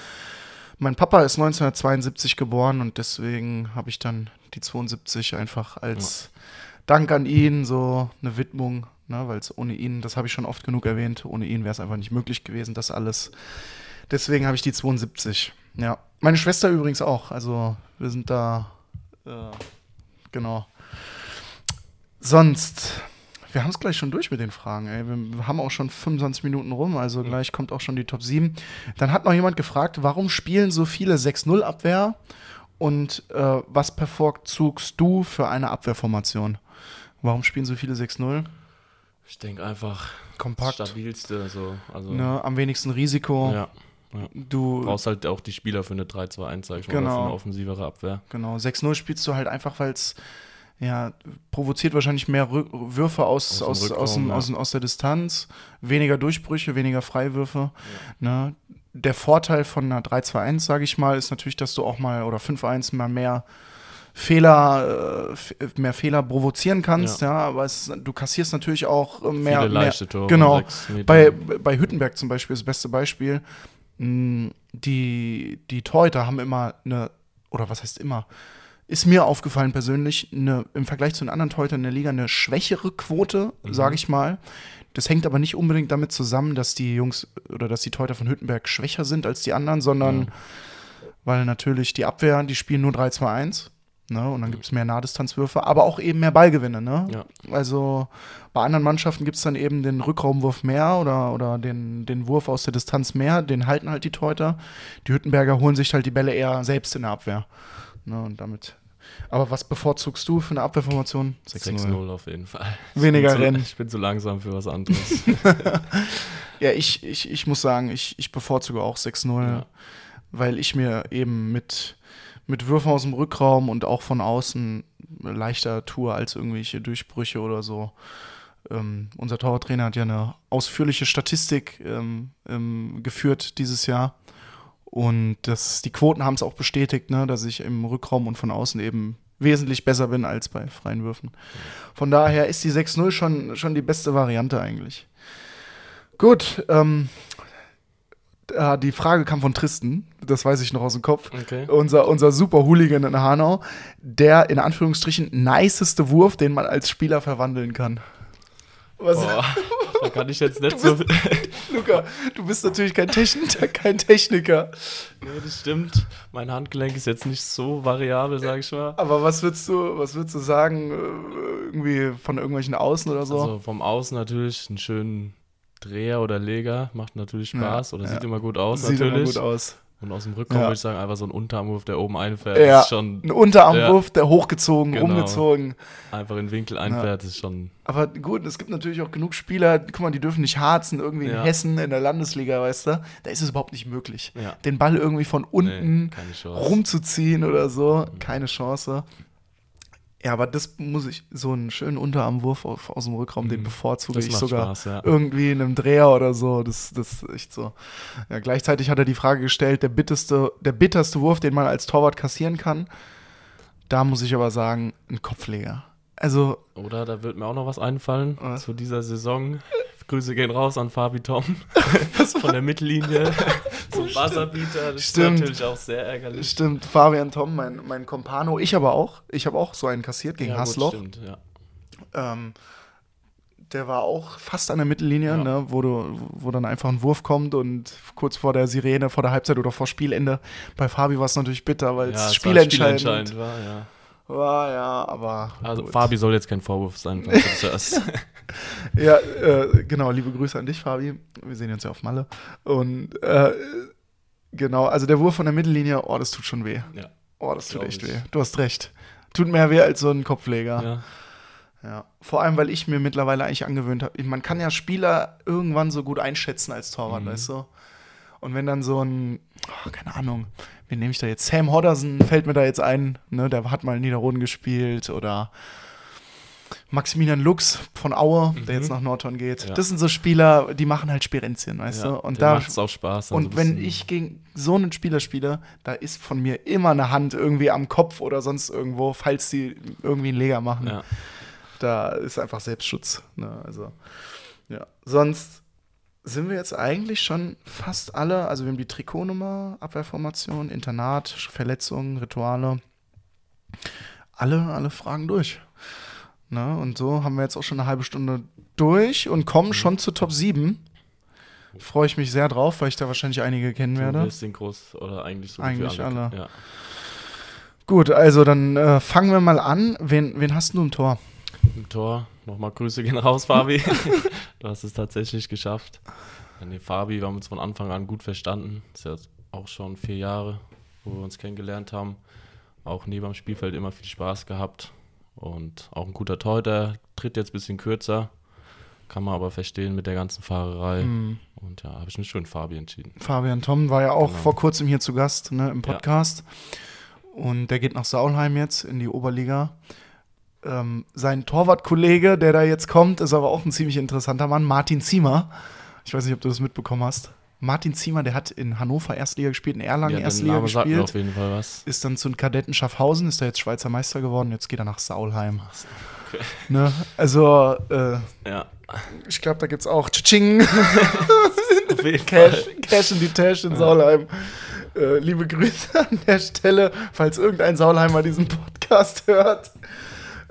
mein Papa ist 1972 geboren und deswegen habe ich dann die 72 einfach als Dank an ihn, so eine Widmung, ne, weil es ohne ihn, das habe ich schon oft genug erwähnt, ohne ihn wäre es einfach nicht möglich gewesen, das alles. Deswegen habe ich die 72. Ja. Meine Schwester übrigens auch. Also wir sind da, äh, genau. Sonst, wir haben es gleich schon durch mit den Fragen. Ey. Wir haben auch schon 25 Minuten rum, also gleich kommt auch schon die Top 7. Dann hat noch jemand gefragt, warum spielen so viele 6-0-Abwehr und äh, was bevorzugst du für eine Abwehrformation? Warum spielen so viele 6-0? Ich denke einfach das Kompakt, stabilste. So. Also, ne, am wenigsten Risiko. ja. Du, Du brauchst halt auch die Spieler für eine 3-2-1, sag ich mal, Genau. oder für eine offensivere Abwehr. Genau, 6-0 spielst du halt einfach, weil es ja, provoziert wahrscheinlich mehr Rü Würfe aus, Aus aus, aus, dem, aus, dem- aus der Distanz, weniger Durchbrüche, weniger Freiwürfe. Ne? Der Vorteil von einer 3-2-1, sage ich mal, ist natürlich, dass du auch mal oder 5-1 mal mehr Fehler, äh, mehr Fehler provozieren kannst, ja, aber es, du kassierst natürlich auch mehr, Viele leichte Tore. genau. bei, bei Hüttenberg zum Beispiel ist das beste Beispiel. mh, Die, die Torhüter haben immer eine, oder was heißt immer, ist mir aufgefallen persönlich, eine, im Vergleich zu den anderen Torhütern in der Liga eine schwächere Quote, Mhm. sage ich mal. Das hängt aber nicht unbedingt damit zusammen, dass die Jungs oder dass die Torhüter von Hüttenberg schwächer sind als die anderen, sondern Ja. weil natürlich die Abwehr, die spielen nur 3-2-1. Ne, und dann gibt es mehr Nahdistanzwürfe, aber auch eben mehr Ballgewinne. Ne? Ja. Also bei anderen Mannschaften gibt es dann eben den Rückraumwurf mehr oder, oder den, den Wurf aus der Distanz mehr. Den halten halt die Torhüter. Die Hüttenberger holen sich halt die Bälle eher selbst in der Abwehr. Ne, und damit. Aber was bevorzugst du für eine Abwehrformation? 6-0 auf jeden Fall. Weniger ich bin Rennen. Zu, ich bin zu langsam für was anderes. Ja, ich, ich, ich muss sagen, ich, ich bevorzuge auch 6-0, Ja. weil ich mir eben mit, mit Würfen aus dem Rückraum und auch von außen leichter tue als irgendwelche Durchbrüche oder so. Ähm, unser Torwarttrainer hat ja eine ausführliche Statistik ähm, ähm, geführt dieses Jahr. Und das, die Quoten haben es auch bestätigt, ne, dass ich im Rückraum und von außen eben wesentlich besser bin als bei freien Würfen. Von daher ist die 6-0 schon, schon die beste Variante eigentlich. Gut, ähm, äh, die Frage kam von Tristan, das weiß ich noch aus dem Kopf. Okay. Unser, unser super Hooligan in Hanau, der in Anführungsstrichen niceste Wurf, den man als Spieler verwandeln kann. Was, da kann ich jetzt nicht so. ja, Luca, du bist natürlich kein Techniker, kein Techniker. das stimmt. Mein Handgelenk ist jetzt nicht so variabel, sag ich mal. Aber was würdest du, was würdest du sagen, äh, irgendwie von irgendwelchen Außen oder so? Also vom Außen natürlich einen schönen Dreher oder Leger macht natürlich Spaß oder ja. sieht immer gut aus Sieht immer natürlich. gut aus. Und aus dem Rückraum Ja. würde ich sagen, einfach so ein Unterarmwurf, der oben einfährt, Ja, ist schon ein Unterarmwurf, der hochgezogen, Genau. rumgezogen. einfach in den Winkel einfährt, ist schon. Aber gut, es gibt natürlich auch genug Spieler, guck mal, die dürfen nicht harzen, irgendwie in Ja. Hessen, in der Landesliga, weißt du? Da ist es überhaupt nicht möglich. Ja. Den Ball irgendwie von unten Nee, rumzuziehen oder so, keine Chance. Ja, aber das muss ich, so einen schönen Unterarmwurf aus dem Rückraum, den Mhm. bevorzuge Das ich sogar Spaß, ja. irgendwie in einem Dreher oder so. Das, das ist echt so. Ja, gleichzeitig hat er die Frage gestellt, der bitterste, der bitterste Wurf, den man als Torwart kassieren kann. Da muss ich aber sagen, ein Kopfleger. Also, Oder da wird mir auch noch was einfallen Was? zu dieser Saison. Grüße gehen raus an Fabi Tom von der Mittellinie. Buzzerbeater, das Stimmt. ist natürlich auch sehr ärgerlich. Stimmt, Fabian Tom, mein, mein Compano, ich aber auch. Ich habe auch so einen kassiert gegen Ja, gut, Hasloch. stimmt, ja. Ähm, der war auch fast an der Mittellinie, Ja. ne, wo, du, wo dann einfach ein Wurf kommt und kurz vor der Sirene, vor der Halbzeit oder vor Spielende. Bei Fabi war es natürlich bitter, weil Ja, es war spielentscheidend spielentscheidend war, ja. war. Ja, aber. Also gut. Fabi soll jetzt kein Vorwurf sein, du das. Ja, äh, genau, liebe Grüße an dich, Fabi. Wir sehen uns ja auf Malle. Und äh, genau, also der Wurf von der Mittellinie, oh, das tut schon weh. ja. Oh, das tut echt ich. weh. Du hast recht. Tut mehr weh als so ein Kopfleger. ja. Ja, vor allem, weil ich mir mittlerweile eigentlich angewöhnt habe, man kann ja Spieler irgendwann so gut einschätzen als Torwart, Mhm. weißt du? Und wenn dann so ein, oh, keine Ahnung, wen nehme ich da jetzt? Sam Hodderson fällt mir da jetzt ein, ne? Der hat mal in Niederroden gespielt oder Maximilian Lux von Aue, der Mhm. jetzt nach Nordhorn geht. Ja. Das sind so Spieler, die machen halt Spirenzien, weißt du? Und da macht es auch Spaß. dann so und ein wenn ich gegen so einen Spieler spiele, da ist von mir immer eine Hand irgendwie am Kopf oder sonst irgendwo, falls die irgendwie einen Leger machen. Ja. Da ist einfach Selbstschutz. Ne? Also, ja. Sonst sind wir jetzt eigentlich schon fast alle, also wir haben die Trikotnummer, Abwehrformation, Internat, Verletzungen, Rituale. Alle, alle Fragen durch. Ne? Und so haben wir jetzt auch schon eine halbe Stunde durch und Mhm. kommen schon zu Top 7. Freue ich mich sehr drauf, weil ich da wahrscheinlich einige kennen werde. den groß oder eigentlich so Eigentlich für alle. Ja. Gut, also dann äh, fangen wir mal an. Wen, wen hast du im Tor? Im Tor. Nochmal Grüße gehen raus, Fabi. du hast es tatsächlich geschafft. Nee, Fabi, wir haben uns von Anfang an gut verstanden. Ist ja auch schon vier Jahre, wo wir uns kennengelernt haben. Auch neben dem Spielfeld immer viel Spaß gehabt. Und auch ein guter Torhüter. Tritt jetzt ein bisschen kürzer. Kann man aber verstehen mit der ganzen Fahrerei. Hm. Und ja, habe ich mich schon für Fabi entschieden. Fabian Tom war ja auch Genau. vor kurzem hier zu Gast ne, im Podcast. Und der geht nach Saulheim jetzt in die Oberliga. Ähm, sein Torwartkollege, der da jetzt kommt, ist aber auch ein ziemlich interessanter Mann, Martin Ziemer. Ich weiß nicht, ob du das mitbekommen hast. Martin Ziemer, der hat in Hannover Erstliga gespielt, in Erlangen ja, Erstliga Name sagt mir gespielt. auf jeden Fall was. Ist dann zu den Kadetten Schaffhausen, ist da jetzt Schweizer Meister geworden. Jetzt geht er nach Saulheim. Okay. Ne? Also, äh, Ja, ich glaube, da gibt es auch Tsching. Cash. Cash in die Tash in Saulheim. Äh, liebe Grüße an der Stelle, falls irgendein Saulheimer diesen Podcast hört.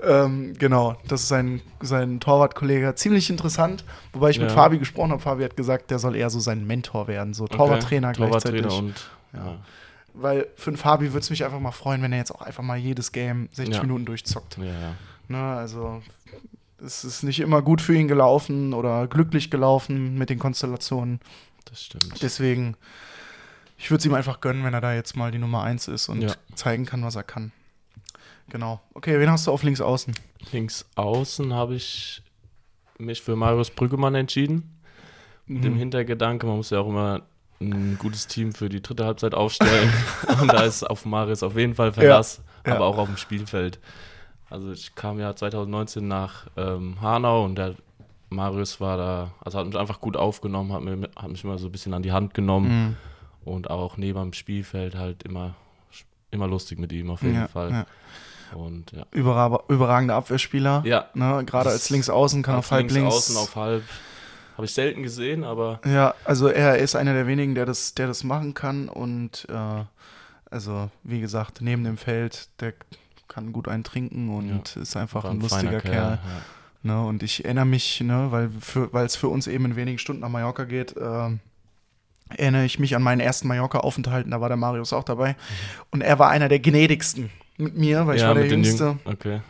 Ähm, genau, das ist sein, sein Torwartkollege. Ziemlich interessant. Wobei ich mit Ja. Fabi gesprochen habe. Fabi hat gesagt, der soll eher so sein Mentor werden, so Torwarttrainer gleichzeitig. Torwarttrainer und Ja. Weil für den Fabi würde es mich einfach mal freuen, wenn er jetzt auch einfach mal jedes Game 60 Ja. Minuten durchzockt. Ja, ja. Ne, also es ist nicht immer gut für ihn gelaufen oder glücklich gelaufen mit den Konstellationen. Das stimmt. Deswegen, ich würde es ihm einfach gönnen, wenn er da jetzt mal die Nummer 1 ist und zeigen kann, was er kann. Genau. Okay, wen hast du auf links außen? Links außen habe ich mich für Marius Brüggemann entschieden. Mit dem Mhm. Hintergedanke, man muss ja auch immer ein gutes Team für die dritte Halbzeit aufstellen. Und da ist auf Marius auf jeden Fall Verlass, ja. aber auch auf dem Spielfeld. Also ich kam ja 2019 nach ähm, Hanau und der Marius war da, also hat mich einfach gut aufgenommen, hat, mir, hat mich immer so ein bisschen an die Hand genommen Mhm. und auch neben dem Spielfeld halt immer, immer lustig mit ihm auf jeden Ja, Fall. Ja. Und ja. Überra überragender Abwehrspieler. Ja, Ne, Gerade als links außen kann auf auf halb links, außen auf halb. Habe ich selten gesehen, aber Ja, also er ist einer der wenigen, der das, der das machen kann und äh, also wie gesagt, neben dem Feld, der kann gut eintrinken und ist einfach ein ein lustiger feiner Kerl. ja. Ne, und ich erinnere mich, ne, weil für, weil es für uns eben in wenigen Stunden nach Mallorca geht, äh, erinnere ich mich an meinen ersten Mallorca-Aufenthalt, da war der Marius auch dabei. Und er war einer der gnädigsten mit mir, weil ich ja, war der Jüngste. Jüng- Okay.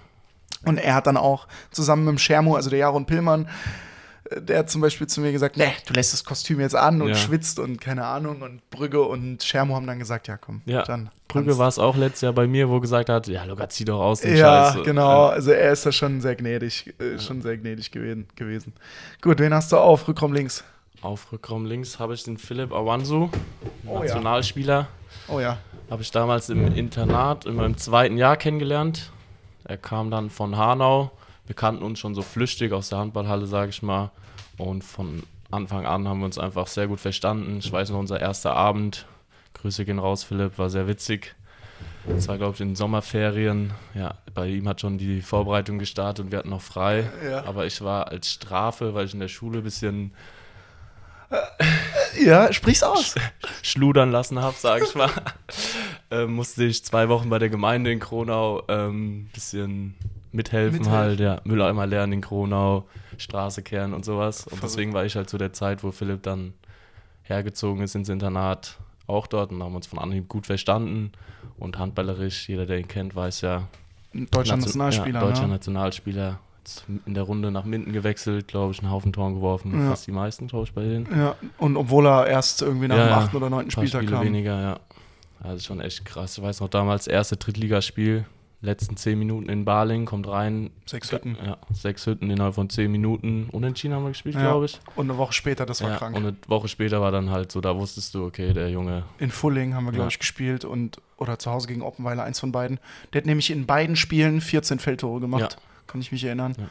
Und er hat dann auch zusammen mit dem Schermo, also der Jaron Pillmann, äh, der hat zum Beispiel zu mir gesagt, ne, du lässt das Kostüm jetzt an und Ja. schwitzt und keine Ahnung. Und Brügge und Schermo haben dann gesagt, ja komm, Ja, dann. Brügge war es auch letztes Jahr bei mir, wo er gesagt hat, ja, Luca, zieh doch aus den Ja, Scheiß. genau. Also er ist da schon sehr gnädig, äh, schon sehr gnädig gewesen, gewesen. Gut, wen hast du auf? Rückraum links. Auf Rückraum links habe ich den Philipp Awansu, Oh ja. Nationalspieler. Oh ja. Habe ich damals im Internat in meinem zweiten Jahr kennengelernt. Er kam dann von Hanau. Wir kannten uns schon so flüchtig aus der Handballhalle, sage ich mal. Und von Anfang an haben wir uns einfach sehr gut verstanden. Ich weiß noch, unser erster Abend. Grüße gehen raus, Philipp, war sehr witzig. Das war, glaube ich, in den Sommerferien. Ja, bei ihm hat schon die Vorbereitung gestartet und wir hatten noch frei. Ja. Aber ich war als Strafe, weil ich in der Schule ein bisschen Ja, sprich's aus. schludern lassen habe, sage ich mal, ähm, musste ich zwei Wochen bei der Gemeinde in Kronau ein ähm, bisschen mithelfen, Mithelfen. halt, ja, Mülleimer lernen in Kronau, Straße kehren und sowas. Und Verrückt. deswegen war ich halt zu der Zeit, wo Philipp dann hergezogen ist ins Internat, auch dort und haben uns von Anhieb gut verstanden und handballerisch, jeder, der ihn kennt, weiß ja, Deutscher Nation- Nationalspieler, ja, deutscher ne? Nationalspieler, in der Runde nach Minden gewechselt, glaube ich, einen Haufen Toren geworfen, Ja. fast die meisten, glaube ich, bei denen. Ja, und obwohl er erst irgendwie nach Ja, dem ja. achten oder neunten Ein paar Spieltag Spiele kam. weniger, ja. Also schon echt krass. Ich weiß noch damals, erste Drittligaspiel. letzten zehn Minuten in Baling, kommt rein. Sechs Hütten. Ja, sechs Hütten innerhalb von zehn Minuten. Unentschieden haben wir gespielt, Ja. glaube ich. Und eine Woche später, das war Ja, krank. und eine Woche später war dann halt so, da wusstest du, okay, der Junge. In Fulling haben wir, glaube ich, gespielt und oder zu Hause gegen Oppenweiler, eins von beiden. Der hat nämlich in beiden Spielen 14 Feldtore gemacht. Ja. Kann ich mich erinnern. Ja.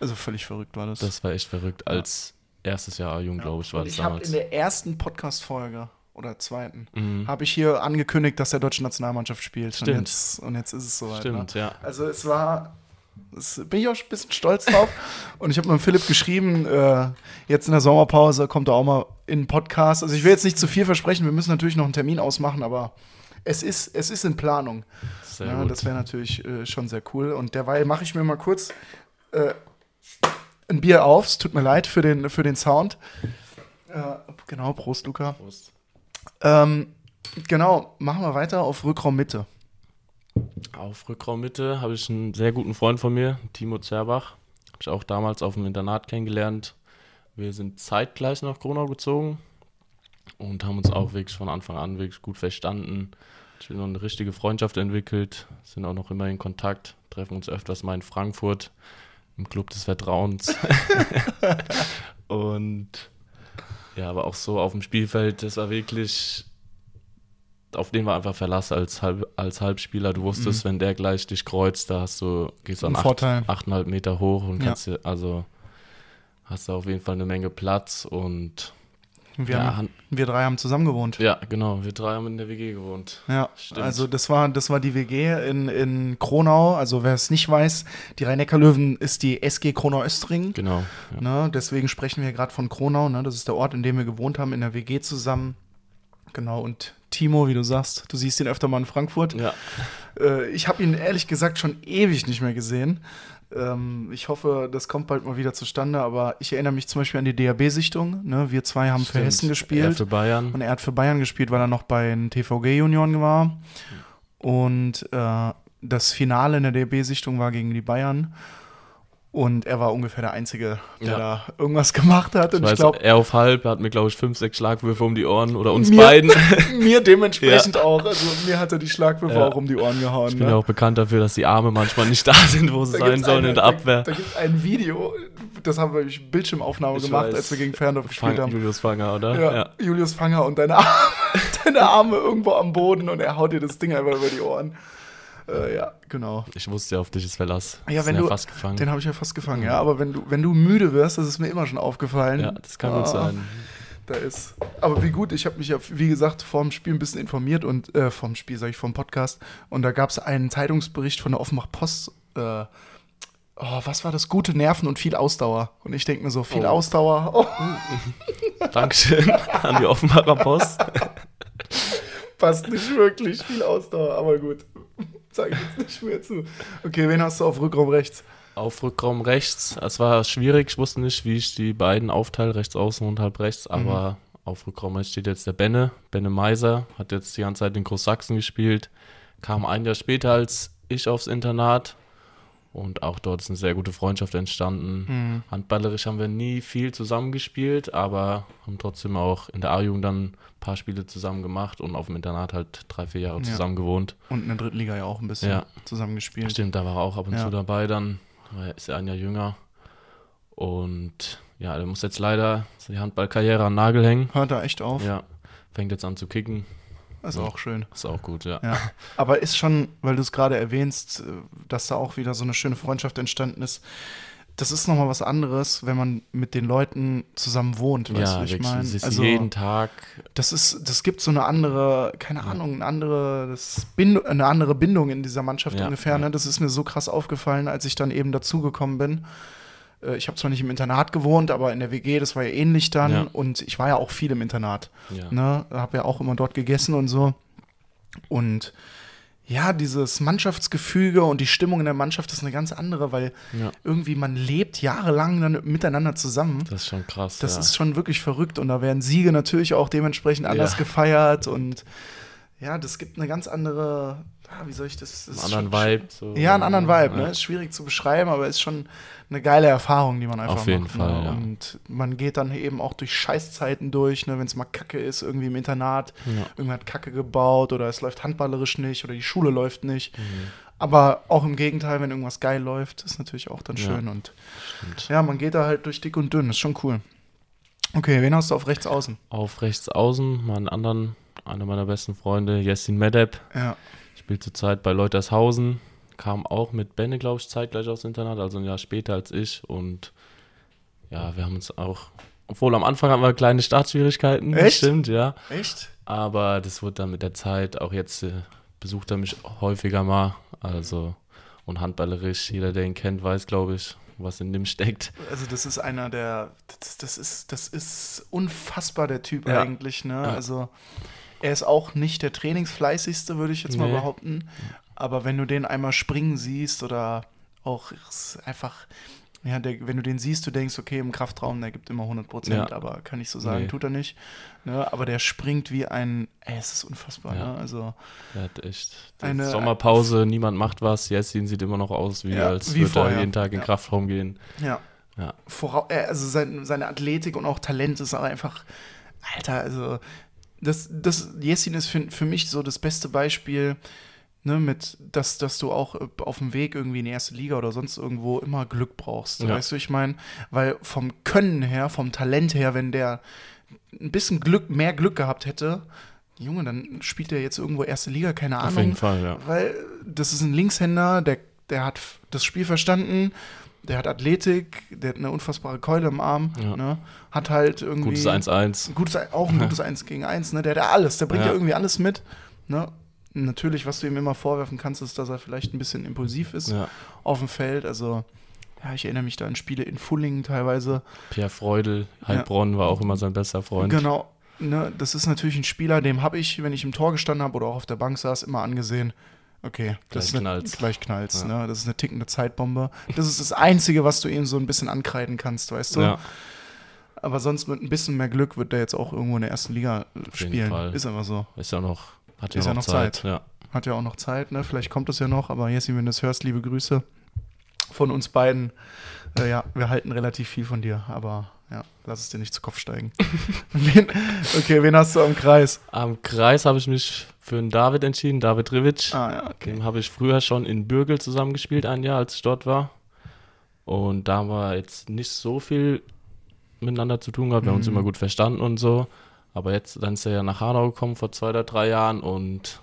Also völlig verrückt war das. Das war echt verrückt. Als erstes Jahr jung, glaube ich, war und das ich habe in damals. der ersten Podcast-Folge oder zweiten Mhm. habe ich hier angekündigt, dass der deutsche Nationalmannschaft spielt. Und Stimmt. jetzt, und jetzt ist es soweit. Ne? Stimmt, ja. Also es war, das bin ich auch ein bisschen stolz drauf. Und ich habe mit Philipp geschrieben, äh, jetzt in der Sommerpause kommt er auch mal in den Podcast. Also ich will jetzt nicht zu viel versprechen, wir müssen natürlich noch einen Termin ausmachen, aber es ist, es ist in Planung. Sehr Ja, gut. das wäre natürlich äh, schon sehr cool. Und derweil mache ich mir mal kurz äh, ein Bier auf. Es tut mir leid für den, für den Sound. Äh, genau, Prost, Luca. Prost. Ähm, genau, machen wir weiter auf Rückraum Mitte. Auf Rückraummitte habe ich einen sehr guten Freund von mir, Timo Zerbach. Habe ich auch damals auf dem Internat kennengelernt. Wir sind zeitgleich nach Gronau gezogen und haben uns auch wirklich von Anfang an wirklich gut verstanden. Ich noch eine richtige Freundschaft entwickelt, sind auch noch immer in Kontakt, treffen uns öfters mal in Frankfurt im Club des Vertrauens. und ja, aber auch so auf dem Spielfeld, das war wirklich auf den war einfach Verlass als, Halb, als Halbspieler. Du wusstest, wenn der gleich dich kreuzt, da hast du, gehst du an Vorteil. acht, 8,5 Meter hoch und Ja. kannst dir, also hast du auf jeden Fall eine Menge Platz und Wir, ja, haben, wir drei haben zusammen gewohnt. ja, genau, wir drei haben in der WG gewohnt. Ja, Stimmt. also das war, das war die WG in, in Kronau. Also wer es nicht weiß, die Rhein-Neckar-Löwen ist die SG Kronau-Östring. Genau. Ja. Ne, deswegen sprechen wir gerade von Kronau. Ne? Das ist der Ort, in dem wir gewohnt haben, in der WG zusammen. Genau, und Timo, wie du sagst, du siehst ihn öfter mal in Frankfurt. ja. Äh, ich habe ihn ehrlich gesagt schon ewig nicht mehr gesehen. Ähm, ich hoffe, das kommt bald mal wieder zustande, aber ich erinnere mich zum Beispiel an die DAB-Sichtung. Ne? Wir zwei haben für Stimmt. Hessen Er gespielt. für Bayern. Und er hat für Bayern gespielt, weil er noch bei den TVG-Junioren war. Und äh, das Finale in der DB-Sichtung war gegen die Bayern. Und er war ungefähr der Einzige, der Ja. da irgendwas gemacht hat. Und Ich ich, glaube, er auf halb, hat mir, glaube ich, fünf, sechs Schlagwürfe um die Ohren oder uns Mir- beiden. mir dementsprechend auch. Also mir hat er die Schlagwürfe Ja. auch um die Ohren gehauen. Ich bin ne? ja auch bekannt dafür, dass die Arme manchmal nicht da sind, wo sie Da sein sollen eine- in der Abwehr. Da, da gibt es ein Video, das haben wir durch Bildschirmaufnahme Ich gemacht, weiß. als wir gegen Ferndorf gespielt Fang, haben. Julius Fanger, oder? Ja, Julius Fanger und deine Arme, deine Arme irgendwo am Boden und er haut dir das Ding einfach über die Ohren. Äh, ja, genau. Ich wusste ja, auf dich ist Verlass. Ja, wenn ja du- fast gefangen. Den habe ich ja fast gefangen, ja. Aber wenn du, wenn du müde wirst, das ist mir immer schon aufgefallen. ja, das kann Ah, gut sein. Da ist. Aber wie gut, ich habe mich ja, wie gesagt, vorm Spiel ein bisschen informiert und äh, vorm Spiel, sage ich, vorm Podcast. Und da gab es einen Zeitungsbericht von der Offenbach Post. Äh, oh, was war das? Gute Nerven und viel Ausdauer. Und ich denke mir so, viel Oh. Ausdauer. Oh, Dankeschön an die Offenbarer Post. passt nicht wirklich. Viel Ausdauer, aber gut. Sag ich jetzt nicht mehr zu. Okay, wen hast du auf Rückraum rechts? Auf Rückraum rechts. Es war schwierig. Ich wusste nicht, wie ich die beiden aufteile, rechts außen und halb rechts. Mhm. Aber auf Rückraum rechts steht jetzt der Benne. Benne Meiser hat jetzt die ganze Zeit in Großsachsen gespielt. Kam ein Jahr später als ich aufs Internat. Und auch dort ist eine sehr gute Freundschaft entstanden. Mhm. Handballerisch haben wir nie viel zusammengespielt, aber haben trotzdem auch in der A-Jugend dann ein paar Spiele zusammen gemacht und auf dem Internat halt drei, vier Jahre Ja. zusammen gewohnt. Und in der dritten Liga ja auch ein bisschen Ja. zusammengespielt. Stimmt, da war er auch ab und Ja. zu dabei dann. Er ist ja ein Jahr jünger. Und ja, der muss jetzt leider die Handballkarriere an Nagel hängen. Hört da echt auf. Ja, fängt jetzt an zu kicken. Ist Ja. auch schön. Ist auch gut, ja. Ja. Aber ist schon, weil du es gerade erwähnst, äh, dass da auch wieder so eine schöne Freundschaft entstanden ist. Das ist nochmal was anderes, wenn man mit den Leuten zusammen wohnt, weißt Ja, du, ich meine? Also, jeden Tag. das ist, das gibt so eine andere, keine Ahnung, eine andere, das Bind eine andere Bindung in dieser Mannschaft ungefähr. Ne? Das ist mir so krass aufgefallen, als ich dann eben dazugekommen bin. Äh, Ich habe zwar nicht im Internat gewohnt, aber in der WG, das war ja ähnlich dann. Ja. Und ich war ja auch viel im Internat. Ja. Ne? Habe ja auch immer dort gegessen und so. Und ja, dieses Mannschaftsgefüge und die Stimmung in der Mannschaft ist eine ganz andere, weil ja, irgendwie man lebt jahrelang dann miteinander zusammen. das ist schon krass. Das ja. ist schon wirklich verrückt und da werden Siege natürlich auch dementsprechend anders gefeiert und ja, das gibt eine ganz andere, ah, wie soll ich das? einen anderen schon, Vibe. So. Ja, einen anderen Vibe, Ja. ne? Ist schwierig zu beschreiben, aber ist schon eine geile Erfahrung, die man einfach Auf jeden macht. Fall, ne? ja. Und man geht dann eben auch durch Scheißzeiten durch, ne? wenn es mal Kacke ist, irgendwie im Internat, Ja. irgendwer hat Kacke gebaut oder es läuft handballerisch nicht oder die Schule läuft nicht. Mhm. Aber auch im Gegenteil, wenn irgendwas geil läuft, ist natürlich auch dann Ja. schön. Und Stimmt. ja, man geht da halt durch dick und dünn, ist schon cool. Okay, wen hast du auf rechts außen? Auf rechts außen, meinen anderen, einer meiner besten Freunde, Jessin Medeb, Ja, spielt zurzeit bei Leutershausen, kam auch mit Benne, glaube ich, zeitgleich aufs Internat, also ein Jahr später als ich. Und ja, wir haben uns auch, obwohl am Anfang hatten wir kleine Startschwierigkeiten, Echt? stimmt, ja. echt? Aber das wurde dann mit der Zeit, auch jetzt äh, besucht er mich häufiger mal. Also, und handballerisch, jeder, der ihn kennt, weiß, glaube ich, was in dem steckt. Also das ist einer der, das, das ist, das ist unfassbar der Typ Ja. eigentlich, ne? Ja. Also er ist auch nicht der trainingsfleißigste, würde ich jetzt mal Nee. behaupten. Aber wenn du den einmal springen siehst oder auch einfach, ja, der, wenn du den siehst, du denkst, okay, im Kraftraum, der gibt immer 100 Prozent, Ja. aber kann ich so sagen, Nee. tut er nicht. Ne? Aber der springt wie ein, ey, es ist unfassbar, Ja. ne? Also Er hat echt Eine- Sommerpause, niemand macht was. Jessin sieht immer noch aus, wie Ja, als wie würde er vorher. jeden Tag in den Kraftraum gehen. Ja. Ja. Vorau äh, also sein, seine Athletik und auch Talent ist aber einfach, Alter, also das, das Jessin ist für, für mich so das beste Beispiel, ne, mit, dass, dass du auch äh, auf dem Weg irgendwie in die erste Liga oder sonst irgendwo immer Glück brauchst. Ja. Weißt du, ich meine, weil vom Können her, vom Talent her, wenn der ein bisschen Glück, mehr Glück gehabt hätte, Junge, dann spielt er jetzt irgendwo erste Liga, keine Auf Ahnung. jeden Fall, ja. Weil das ist ein Linkshänder, der, der hat das Spiel verstanden, der hat Athletik, der hat eine unfassbare Keule im Arm, Ja. ne? hat halt irgendwie. Gutes 1-1. Ein gutes, auch ein gutes 1 gegen 1, ne? Der hat ja alles, der bringt ja, Ja. irgendwie alles mit. Ne? Natürlich, was du ihm immer vorwerfen kannst, ist, dass er vielleicht ein bisschen impulsiv ist Ja. auf dem Feld. Also, ja, ich erinnere mich da an Spiele in Fullingen teilweise. Pierre Freudel, Heilbronn war auch immer sein bester Freund. Genau. Ne, das ist natürlich ein Spieler, dem habe ich, wenn ich im Tor gestanden habe oder auch auf der Bank saß, immer angesehen. Okay, das Gleich ist eine, knallt's. gleich knallt's. Ja. Ne? Das ist eine tickende Zeitbombe. Das ist das Einzige, was du ihm so ein bisschen ankreiden kannst, weißt du? Ja, Aber sonst mit ein bisschen mehr Glück wird der jetzt auch irgendwo in der ersten Liga jeden spielen. Fall. Ist aber so. ist ja noch, hat ja Ist noch, ja noch Zeit. Zeit. Ja. Hat ja auch noch Zeit, ne? Vielleicht kommt es ja noch, aber Jessi, wenn du das hörst, liebe Grüße von uns beiden. Äh, ja, wir halten relativ viel von dir, aber ja, lass es dir nicht zu Kopf steigen. wen, okay, wen hast du am Kreis? Am Kreis habe ich mich für einen David entschieden, David Rivic. Ah, ja, okay. Dem habe ich früher schon in Bürgel zusammengespielt, ein Jahr, als ich dort war. Und da haben wir jetzt nicht so viel miteinander zu tun gehabt. Wir haben uns Mhm. immer gut verstanden und so. Aber jetzt, dann ist er ja nach Hanau gekommen vor zwei oder drei Jahren und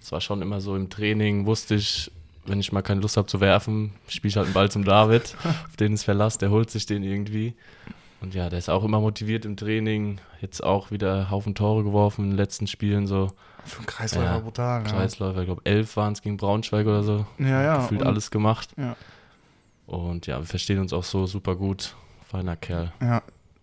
es war schon immer so im Training, wusste ich, wenn ich mal keine Lust habe zu werfen, spiele ich halt einen Ball zum David, auf den ist Verlass, der holt sich den irgendwie. Und ja, der ist auch immer motiviert im Training, jetzt auch wieder Haufen Tore geworfen in den letzten Spielen, so Für einen Kreisläufer Ja, brutal. Ja. Kreisläufer, ich glaube elf waren es gegen Braunschweig oder so ja, ja. gefühlt und- alles gemacht. Ja. Und ja, wir verstehen uns auch so super gut. Feiner Kerl. Ja,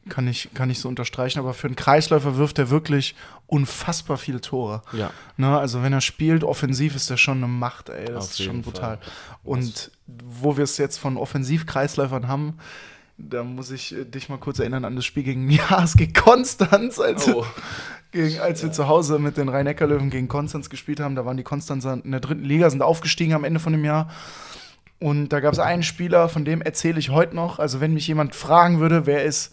kann ich, kann ich so unterstreichen. Aber für einen Kreisläufer wirft er wirklich unfassbar viele Tore. Ja. Ne, also wenn er spielt, offensiv ist er schon eine Macht, ey. Das Auf ist schon brutal. Fall. Und wo wir es jetzt von Offensivkreisläufern haben, da muss ich äh, dich mal kurz erinnern an das Spiel gegen HSG Konstanz, als, Oh. gegen, als wir zu Hause mit den Rhein-Neckar-Löwen gegen Konstanz gespielt haben. Da waren die Konstanzer in der dritten Liga, sind aufgestiegen am Ende von dem Jahr. Und da gab es einen Spieler, von dem erzähle ich heute noch. Also, wenn mich jemand fragen würde, wer ist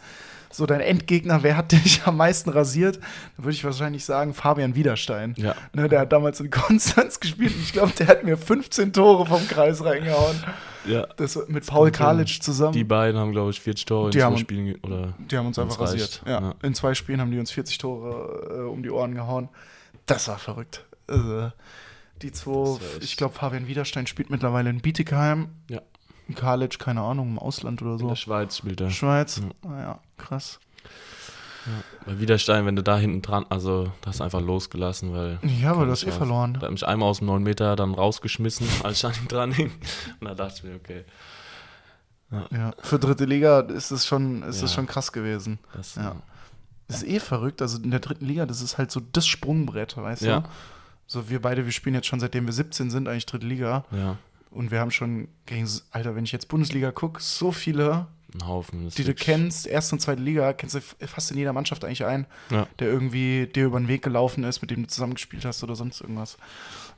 so dein Endgegner, wer hat dich am meisten rasiert, dann würde ich wahrscheinlich sagen, Fabian Widerstein. Ja. Ne, der hat damals in Konstanz gespielt und ich glaube, der hat mir 15 Tore vom Kreis reingehauen. ja. Das mit Paul sein. Kalic zusammen. Die beiden haben, glaube ich, 40 Tore in Die zwei haben- Spielen. Oder Die haben uns einfach rasiert. Ja. ja. In zwei Spielen haben die uns 40 Tore äh, um die Ohren gehauen. Das war verrückt. Also, die zwei, ich glaube, Fabian Widerstein spielt mittlerweile in Bietigheim. Ja. Kalic, keine Ahnung, im Ausland oder in so. der Schweiz spielt er. Schweiz. Ja. Ah ja, krass. Bei Widerstein, wenn du da hinten dran, also da hast du einfach losgelassen, weil. Ja, aber du hast eh verloren. Da hat mich einmal aus dem 9 Meter dann rausgeschmissen, als ich an ihm dran hing. Und da dachte ich mir, okay. Ja. Für dritte Liga ist es schon, ist Ja. schon krass gewesen. Das, Ja. Das ist eh verrückt. Also in der dritten Liga, das ist halt so das Sprungbrett, weißt Ja. du? So wir beide, wir spielen jetzt schon seitdem wir 17 sind, eigentlich dritte Liga. ja. Und wir haben schon gegen, Alter, wenn ich jetzt Bundesliga gucke, so viele, Haufen. die du kennst, erste und zweite Liga, kennst du fast in jeder Mannschaft eigentlich ein, Ja. der irgendwie dir über den Weg gelaufen ist, mit dem du zusammengespielt hast oder sonst irgendwas.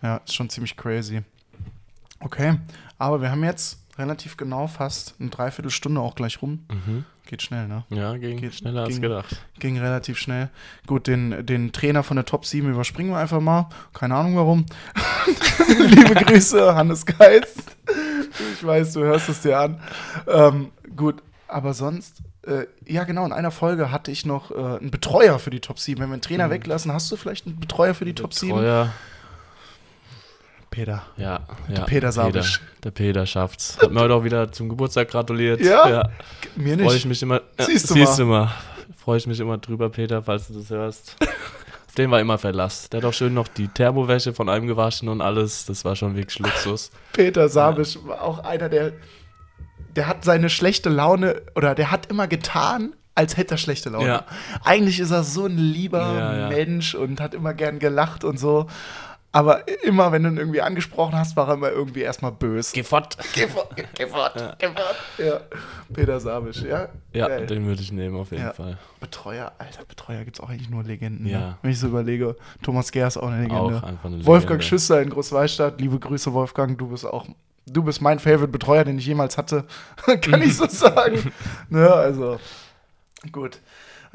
Ja, ist schon ziemlich crazy. Okay, aber wir haben jetzt relativ genau fast eine Dreiviertelstunde auch gleich rum. Mhm. Geht schnell, ne? Ja, ging Geht- schneller als ging- gedacht. Ging relativ schnell. Gut, den, den Trainer von der Top 7 überspringen wir einfach mal. Keine Ahnung warum. Liebe Grüße, Hannes Geist. Ich weiß, du hörst es dir an. Ähm, gut, aber sonst, äh, ja genau, in einer Folge hatte ich noch äh, einen Betreuer für die Top 7. Wenn wir einen Trainer weglassen, hast du vielleicht einen Betreuer für die Top 7? Betreuer, Peter. ja, ja. Peter Sabisch. Der Peter schafft's. Hat mir heute auch wieder zum Geburtstag gratuliert. Ja? Mir Freue ich nicht. mich immer. Ja, Siehst du siehst du mal. Freue ich mich immer drüber, Peter, falls du das hörst. Auf den war immer Verlass. Der hat auch schön noch die Thermowäsche von einem gewaschen und alles. Das war schon wirklich Luxus. Peter Sabisch war auch einer, der, der hat seine schlechte Laune oder der hat immer getan, als hätte er schlechte Laune. Ja. Eigentlich ist er so ein lieber Ja, ja. Mensch und hat immer gern gelacht und so. Aber immer, wenn du ihn irgendwie angesprochen hast, war er immer irgendwie erstmal böse. Geh fort. Geh fort, geh fort, geh fort. Ja. Peter Sabisch, ja. Ja, Geil. den würde ich nehmen, auf jeden Ja. Fall. Betreuer, alter Betreuer gibt es auch eigentlich nur Legenden. Ja. Ne? Wenn ich so überlege, Thomas Gehr ist auch eine Legende. Auch einfach eine Wolfgang Legende. Schüsser in Großwallstadt, liebe Grüße Wolfgang, du bist auch, du bist mein Favorite Betreuer, den ich jemals hatte, kann ich so sagen. ne, also gut.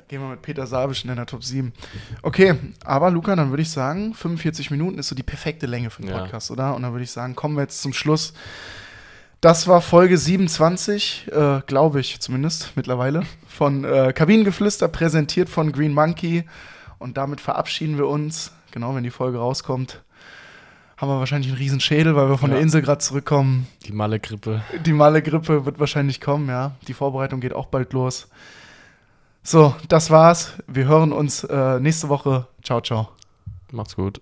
Gehen wir mit Peter Sabisch in der Top 7. Okay, aber Luca, dann würde ich sagen, 45 Minuten ist so die perfekte Länge für den Ja. Podcast, oder? Und dann würde ich sagen, kommen wir jetzt zum Schluss. Das war Folge 27, äh, glaube ich zumindest mittlerweile, von äh, Kabinengeflüster, präsentiert von Green Monkey. Und damit verabschieden wir uns. Genau, wenn die Folge rauskommt, haben wir wahrscheinlich einen riesen Schädel, weil wir von Ja. der Insel gerade zurückkommen. Die Malle-Grippe. Die Malle-Grippe wird wahrscheinlich kommen, ja. Die Vorbereitung geht auch bald los. So, das war's. Wir hören uns äh, nächste Woche. Ciao, ciao. Macht's gut.